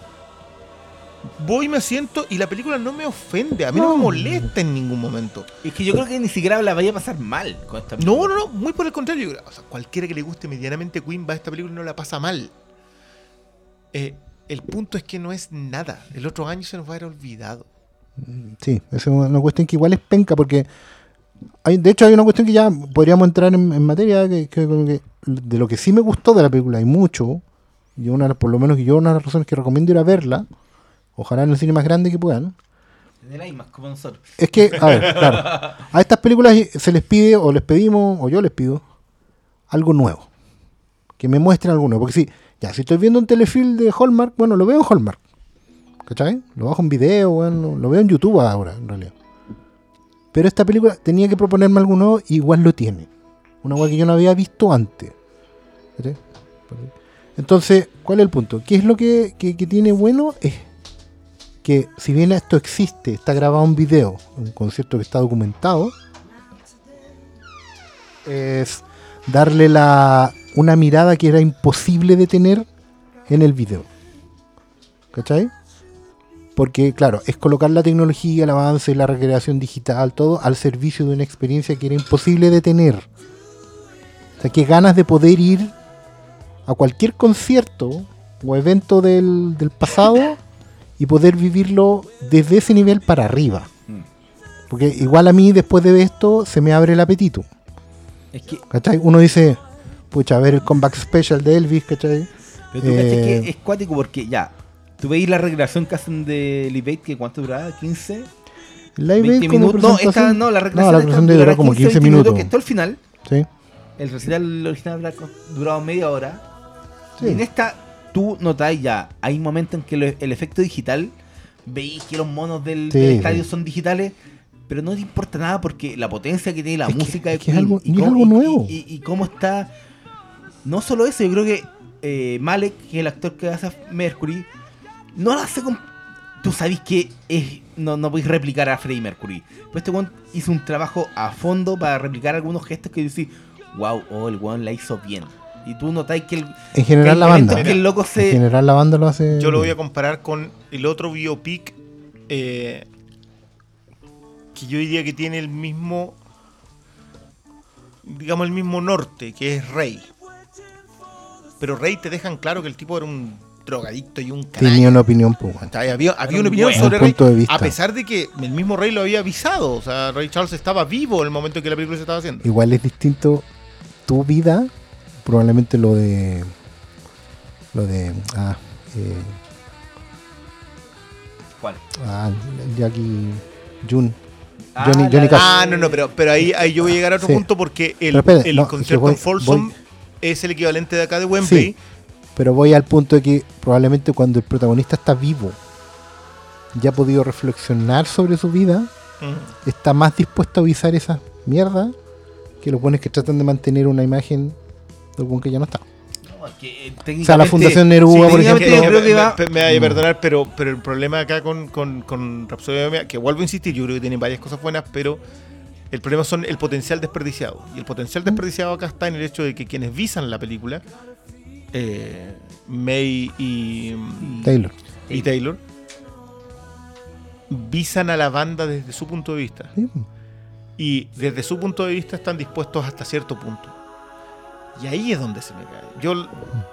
Voy, me siento y la película no me ofende, a mí no, No. me molesta en ningún momento. Es que yo creo que ni siquiera la vaya a pasar mal con esta película. No, no, no, muy por el contrario. o sea, cualquiera que le guste medianamente Queen va a esta película y no la pasa mal. Eh, el punto es que no es nada. El otro año se nos va a ir olvidado. Sí, esa es una cuestión que igual es penca porque hay, de hecho hay una cuestión que ya podríamos entrar en, en materia que, que- que- de lo que sí me gustó de la película hay mucho y una por lo menos yo una de las razones que recomiendo ir a verla ojalá en el cine más grande que puedan IMAX, como nosotros. Es que, a ver, <laughs> claro. A estas películas se les pide, o les pedimos, o yo les pido, algo nuevo. Que me muestren algo nuevo. Porque si, ya, si estoy viendo un telefilm de Hallmark, bueno, lo veo en Hallmark. ¿Cachai? Lo bajo en video, bueno, lo veo en YouTube ahora, en realidad. Pero esta película tenía que proponerme algo nuevo, y igual lo tiene. Una cosa que yo no había visto antes. ¿Cachai? Entonces, ¿cuál es el punto? ¿Qué es lo que, que- que tiene bueno? Es que si bien esto existe, está grabado en video, un concierto que está documentado, es darle la, una mirada que era imposible de tener en el video. ¿Cachai? Porque, claro, es colocar la tecnología, el avance, la recreación digital, todo al servicio de una experiencia que era imposible de tener. O sea, que ganas de poder ir a cualquier concierto o evento del, del pasado y poder vivirlo desde ese nivel para arriba. Mm. Porque igual a mí después de esto se me abre el apetito. Es que, ¿Cachai? Uno dice, pucha, ver el comeback special de Elvis, ¿cachai? pero tú Eh, que es cuático porque ya, tú veis la recreación que hacen de Libate, que cuánto duraba, 15, Live 20 Aid como minutos. No, esta, no, la recreación, la esta recreación de como 15 20 minutos. Que todo el final, Sí, el recital original durado media hora. sí. Y en esta, tú notáis ya, hay momentos en que lo- el efecto digital, veis que los monos del, Sí, del estadio son digitales, pero no te importa nada porque la potencia que tiene la Es que- música de es que es algo- y, y es algo y- nuevo. y- y cómo está. No solo eso, yo creo que eh, Malek, que es el actor que hace a Mercury, no lo hace con. Tú sabes que es, no, no podéis replicar a Freddie Mercury. Pero este weón hizo un trabajo a fondo para replicar algunos gestos que decís, wow, oh, el weón la hizo bien. Y tú notáis que el, En general la banda. momentos que el loco En se. general la banda lo hace. Yo lo voy a comparar con el otro biopic eh, que yo diría que tiene el mismo, digamos, el mismo norte, que es Rey. Pero Rey te dejan claro que el tipo era un drogadicto y un canalla. Tenía una opinión, pues. Había, había un una opinión sobre Rey, punto de vista. a pesar de que el mismo Rey lo había avisado. O sea, Rey Charles estaba vivo en el momento en que la película se estaba haciendo. Igual es distinto tu vida, probablemente lo de. Lo de. Ah, eh, ¿Cuál? ah el Jackie Jun. Ah, Johnny- la- Johnny Cash. Ah, no, no, pero, pero ahí, ahí yo voy a llegar a otro Sí. punto porque el, espere, el no, concierto voy- en Folsom voy- es el equivalente de acá de Wembley. Sí. Pero voy al punto de que probablemente cuando el protagonista está vivo, ya ha podido reflexionar sobre su vida, Mm. está más dispuesto a avisar esa mierda que los buenos que tratan de mantener una imagen de algún que ya no está. No, es que, eh, O sea, la Fundación Neruda, sí, por ejemplo. yo creo que me, va- me- me vaya a perdonar, pero, pero el problema acá con, con, que vuelvo a insistir, yo creo que tienen varias cosas buenas, pero el problema son el potencial desperdiciado. Y el potencial Mm. desperdiciado acá está en el hecho de que quienes visan la película, eh, May y, Taylor. y Taylor, visan a la banda desde su punto de vista. Sí. Y desde su punto de vista están dispuestos hasta cierto punto. Y ahí es donde se me cae. Yo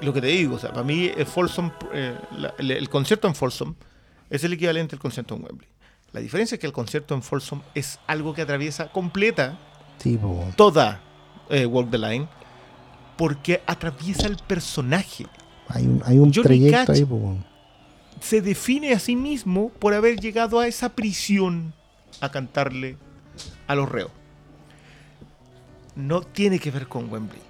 lo que te digo, o sea, para mí el Folsom, eh, la- el, el concierto en Folsom es el equivalente al concierto en Wembley. La diferencia es que el concierto en Folsom es algo que atraviesa completa Sí, toda eh, Walk the Line porque atraviesa el personaje. Hay un, hay un trayecto ahí, po. Se define a sí mismo por haber llegado a esa prisión a cantarle a los reos. No tiene que ver con Wembley.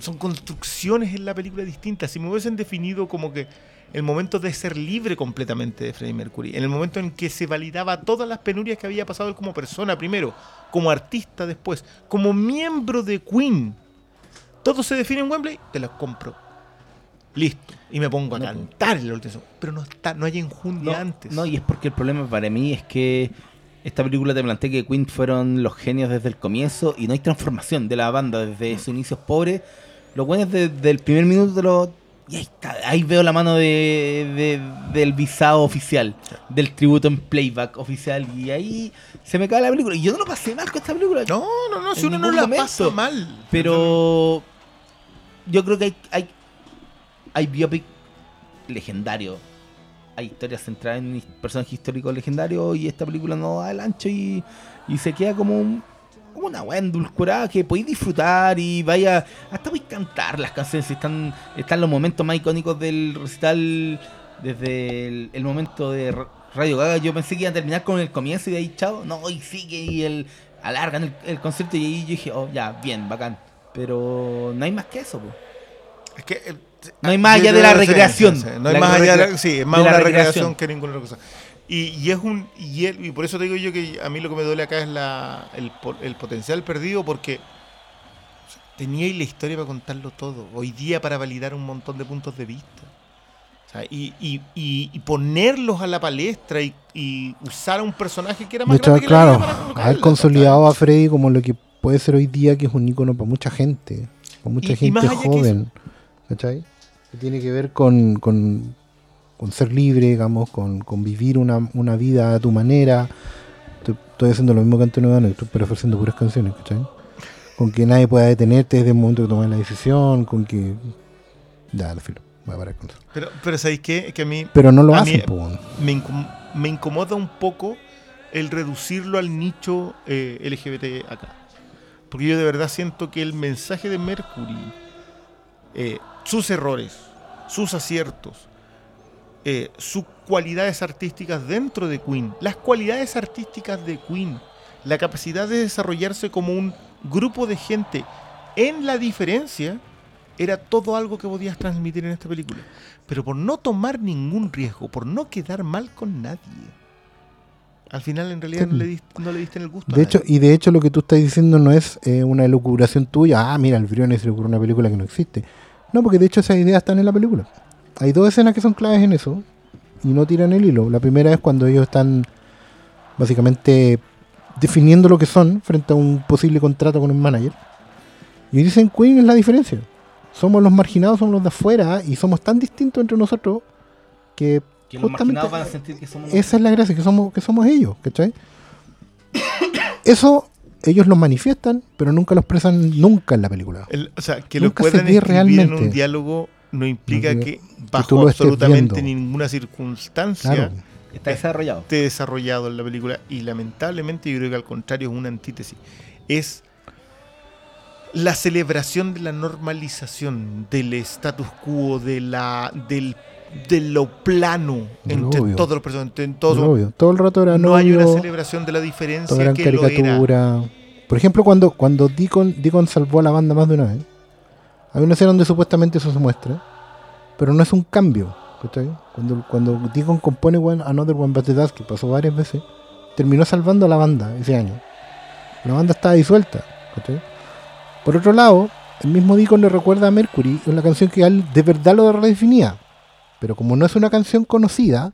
Son construcciones en la película distintas. Si me hubiesen definido como que el momento de ser libre completamente de Freddie Mercury, en el momento en que se validaba todas las penurias que había pasado él como persona primero, como artista después, como miembro de Queen, todo se define en Wembley, te lo compro. Listo. Y me pongo a No, cantar en la última. Pero no está, no hay enjundia No, antes. no, y es porque el problema para mí es que esta película te plantea que Queen fueron los genios desde el comienzo y no hay transformación de la banda desde sus inicios pobres. Los buenos desde el primer minuto de los... Y ahí está, ahí veo la mano de, de- del visado oficial, del tributo en playback oficial, y ahí se me cae la película. Y yo no lo pasé mal con esta película. No, no, no, si uno no la pasa mal. Pero yo creo que hay, hay, hay biopic legendario. Hay historias centradas en personajes históricos legendarios y esta película no da el ancho y, y se queda como, un- como una weá endulcorada que podéis disfrutar y vaya. Hasta podéis cantar las canciones. Están, están los momentos más icónicos del recital. Desde el, el momento de Radio Gaga yo pensé que iba a terminar con el comienzo y de ahí chao. No, y sigue y el alargan el, el concierto y ahí yo dije, oh, ya, bien, bacán. Pero no hay más que eso. Es que, eh, No hay más allá de la recreación. No hay más allá de la, recre- sí, es más una recreación que ninguna otra cosa. Y, y es un y, él- y por eso te digo yo que a mí lo que me duele acá es la, el, po- el potencial perdido porque teníais la historia para contarlo todo. Hoy día para validar un montón de puntos de vista. O sea, y, y- ponerlos a la palestra y, usar a un personaje que era De más hecho, grande que claro, vida para colocarla, haber consolidado a Freddy como lo que puede ser hoy día, que es un icono para mucha gente, para mucha gente allá que joven. ¿Cachai? Que tiene que ver con, con, con ser libre, digamos, con, con vivir una, una vida a tu manera. Estoy, estoy haciendo lo mismo que Antonio Gano, estoy pero ofreciendo puras canciones, ¿cachai? Con que nadie pueda detenerte desde el momento que tomas la decisión, con que. Ya, al filo, voy a parar con eso. Pero, pero ¿sabéis qué? Que a mí Pero no lo hacen, me, incom- me incomoda un poco el reducirlo al nicho eh, LGBT acá. Porque yo de verdad siento que el mensaje de Mercury, eh, sus errores, sus aciertos, eh, sus cualidades artísticas dentro de Queen, las cualidades artísticas de Queen, la capacidad de desarrollarse como un grupo de gente en la diferencia, era todo algo que podías transmitir en esta película. Pero por no tomar ningún riesgo, por no quedar mal con nadie, al final en realidad Sí. no le, diste, no le diste el gusto. a De hecho, nadie. y de hecho lo que tú estás diciendo no es eh, una elucubración tuya, ah, mira, al Briones se le ocurrió una película que no existe. No, porque de hecho esas ideas están en la película. Hay dos escenas que son claves en eso y no tiran el hilo. La primera es cuando ellos están básicamente definiendo lo que son frente a un posible contrato con un manager. Y dicen, Queen es la diferencia. Somos los marginados, somos los de afuera y somos tan distintos entre nosotros que Que los Justamente- marginados van a sentir que somos esa es la gracia, que somos, que somos ellos, ¿cachai? <coughs> Eso ellos lo manifiestan, pero nunca lo expresan nunca en la película. El- o sea, que lo Nunca se puedan ve escribir en realmente. un diálogo no implica No, que- bajo absolutamente ninguna circunstancia Claro. Está desarrollado. esté desarrollado en la película y lamentablemente yo creo que al contrario es una antítesis. Es la celebración de la normalización del status quo, de la del de lo plano De lo entre obvio. todos los personajes, en obvio. Todo el rato era no hay una celebración de la todo diferencia que lo era. caricatura. Por ejemplo, cuando, cuando Deacon, Deacon salvó a la banda más de una vez, hay una escena donde supuestamente eso se muestra, pero no es un cambio. ¿cachai? Cuando, cuando Deacon compone One- Another One But the Dust, que pasó varias veces, terminó salvando a la banda ese año. La banda estaba disuelta. ¿cachai? Por otro lado, el mismo Deacon le recuerda a Mercury una canción que él de verdad lo redefinía. Pero como no es una canción conocida,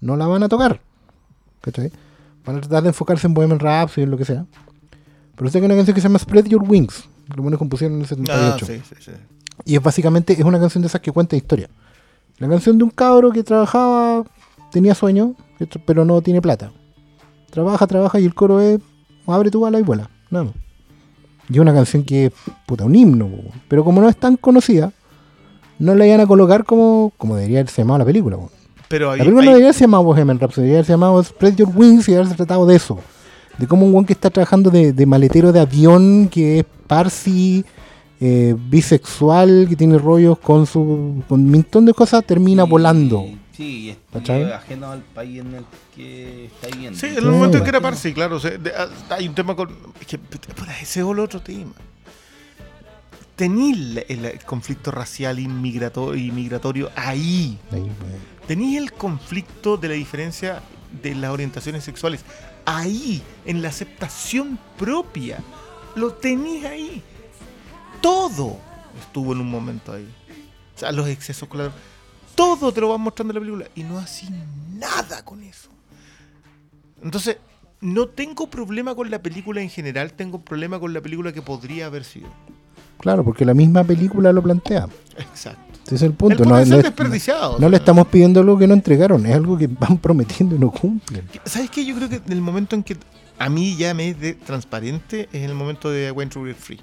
no la van a tocar. Van a tratar de enfocarse en Bohemian Rhapsody y en lo que sea. Pero usted que una canción que se llama Spread Your Wings. Los buenos compusieron en el Ah, 78. sí, sí, sí. Y es básicamente, es una canción de esas que cuenta historia. La canción de un cabro que trabajaba, tenía sueño, pero no tiene plata. Trabaja, trabaja y el coro es abre tu bala y vuela. Nada más. Y es una canción que es puta, un himno. Pero como no es tan conocida, no la iban a colocar como, como debería haberse llamado la película. Pero hay, La película no hay- debería haberse llamado Bohemian Rhapsody, debería haberse llamado Spread Your Wings y haberse tratado de eso. De cómo un guan que está trabajando de, de maletero de avión, que es parsi, eh, bisexual, que tiene rollos con su con un montón de cosas, termina Y- volando. Sí, ajeno al país en el que está viviendo. Sí, en Sí, el momento en que era Parsi, claro. o sea, de- ah, hay un tema con. Es que, ese es el otro tema. Tenéis el, conflicto racial inmigrato- inmigratorio ahí. Tenéis el conflicto de la diferencia de las orientaciones sexuales ahí, en la aceptación propia. Lo tenéis ahí. Todo estuvo en un momento ahí. O sea, los excesos, claro. Todo te lo van mostrando en la película. Y no así nada con eso. Entonces, no tengo problema con la película en general, tengo problema con la película que podría haber sido. Claro, porque la misma película lo plantea. Exacto. Ese es el El punto. No, no es- desperdiciado. no le estamos pidiendo algo que no entregaron, es algo que van <laughs> prometiendo y no cumplen. ¿Sabes qué? Yo creo que en el momento en que a mí ya me es de transparente en el momento de Went to Get Free.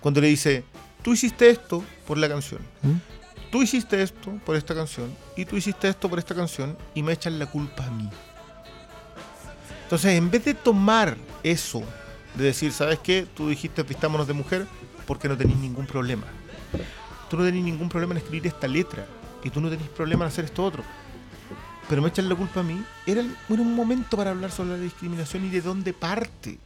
Cuando le dice, tú hiciste esto por la canción, ¿Mm? tú hiciste esto por esta canción, y tú hiciste esto por esta canción, y me echan la culpa a mí. Entonces, en vez de tomar eso, de decir, ¿sabes qué? Tú dijiste vistámonos de mujer porque no tenéis ningún problema. Tú no tenés ningún problema en escribir esta letra, y tú no tenés problema en hacer esto otro. Pero me echan la culpa a mí. Era, el- era un momento para hablar sobre la discriminación y de dónde parte.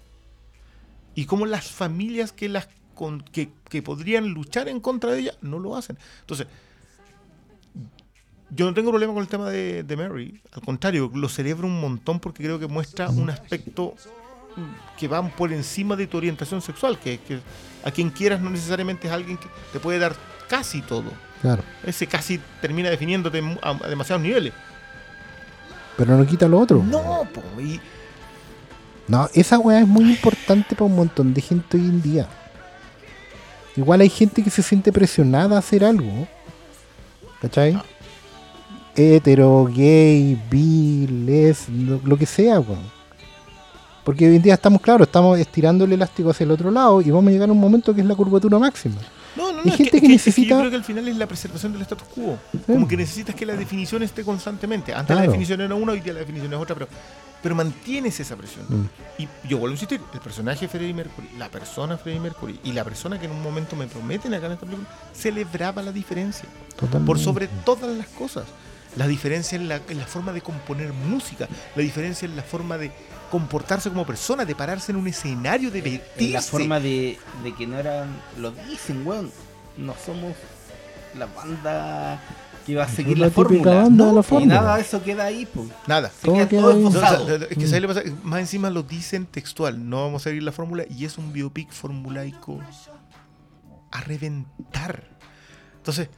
Y cómo las familias que, las con- que, que podrían luchar en contra de ella no lo hacen. Entonces, yo no tengo problema con el tema de, de Mary. Al contrario, lo celebro un montón porque creo que muestra un aspecto que va por encima de tu orientación sexual. Que, que a quien quieras no necesariamente es alguien que te puede dar casi todo. Claro. Ese casi termina definiéndote a demasiados niveles. Pero no quita lo otro. No, po, y No, esa weá es muy importante para un montón de gente hoy en día. Igual hay gente que se siente presionada a hacer algo. ¿Cachai? Hetero, gay, bi, les, lo, lo que sea, weón. Porque hoy en día estamos, claro, estamos estirando el elástico hacia el otro lado y vamos a llegar a un momento que es la curvatura máxima. No, no, no. Hay es gente que, que es es necesita- yo creo que al final es la preservación del status quo. Como que necesitas que la definición esté constantemente. Antes la Claro. definición era una, hoy día la definición es otra, pero, pero mantienes esa presión. Mm. Y yo vuelvo a insistir: el personaje de Freddie Mercury, la persona Freddie Mercury y la persona que en un momento me prometen acá en esta película, celebraba la diferencia. Totalmente. Por sobre todas las cosas. La diferencia en la, en la forma de componer música, la diferencia en la forma de comportarse como persona, de pararse en un escenario, de vestirse. En la forma de, de que no eran. Lo dicen, weón. No somos la banda que va a Es seguir la la, fórmula. banda de la y fórmula. nada de eso queda ahí, pues. Nada. Se Todo queda queda todo ahí. No, o sea, esbozado. es que ¿sabes lo que pasa? Más encima lo dicen textual, no vamos a seguir la fórmula y es un biopic formulaico a reventar. Entonces,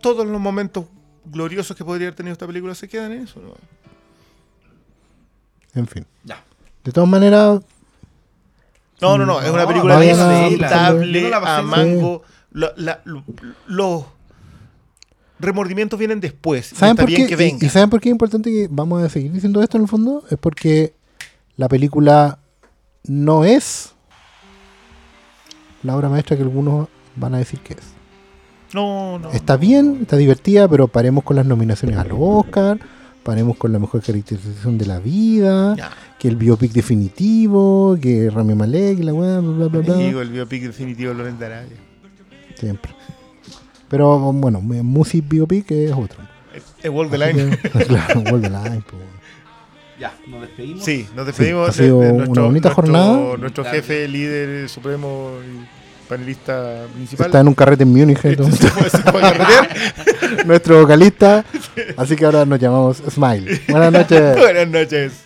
todos los momentos gloriosos que podría haber tenido esta película se quedan en eso. ¿no? En fin. Ya. De todas maneras, No, no, no, es una película no pasé a mango. La- la- lo- los remordimientos vienen después. y ¿saben está por bien qué? que Y- venga. ¿Y saben por qué es importante que vamos a seguir diciendo esto en el fondo? Es porque la película no es la obra maestra que algunos van a decir que es. No, no. Está bien, está divertida, pero paremos con las nominaciones a los Oscar, paremos con la mejor caracterización de la vida, Ya. que el biopic definitivo, que Rami Malek, la weá, bla, bla, bla, bla. Digo, el biopic definitivo de Lorenz de Arabia. Siempre. Pero bueno, Music Biopic es otro. Es Wall the Line. que, <laughs> claro, World the Line, pues. Ya, nos despedimos. Sí, nos despedimos ha sido de, de una nuestro, bonita nuestro- jornada. nuestro jefe, líder supremo y panelista principal. Está en un carrete en Múnich, entonces, <laughs> se se <laughs> carretear. nuestro vocalista. Así que ahora nos llamamos Smile. <laughs> Buenas noches. Buenas noches.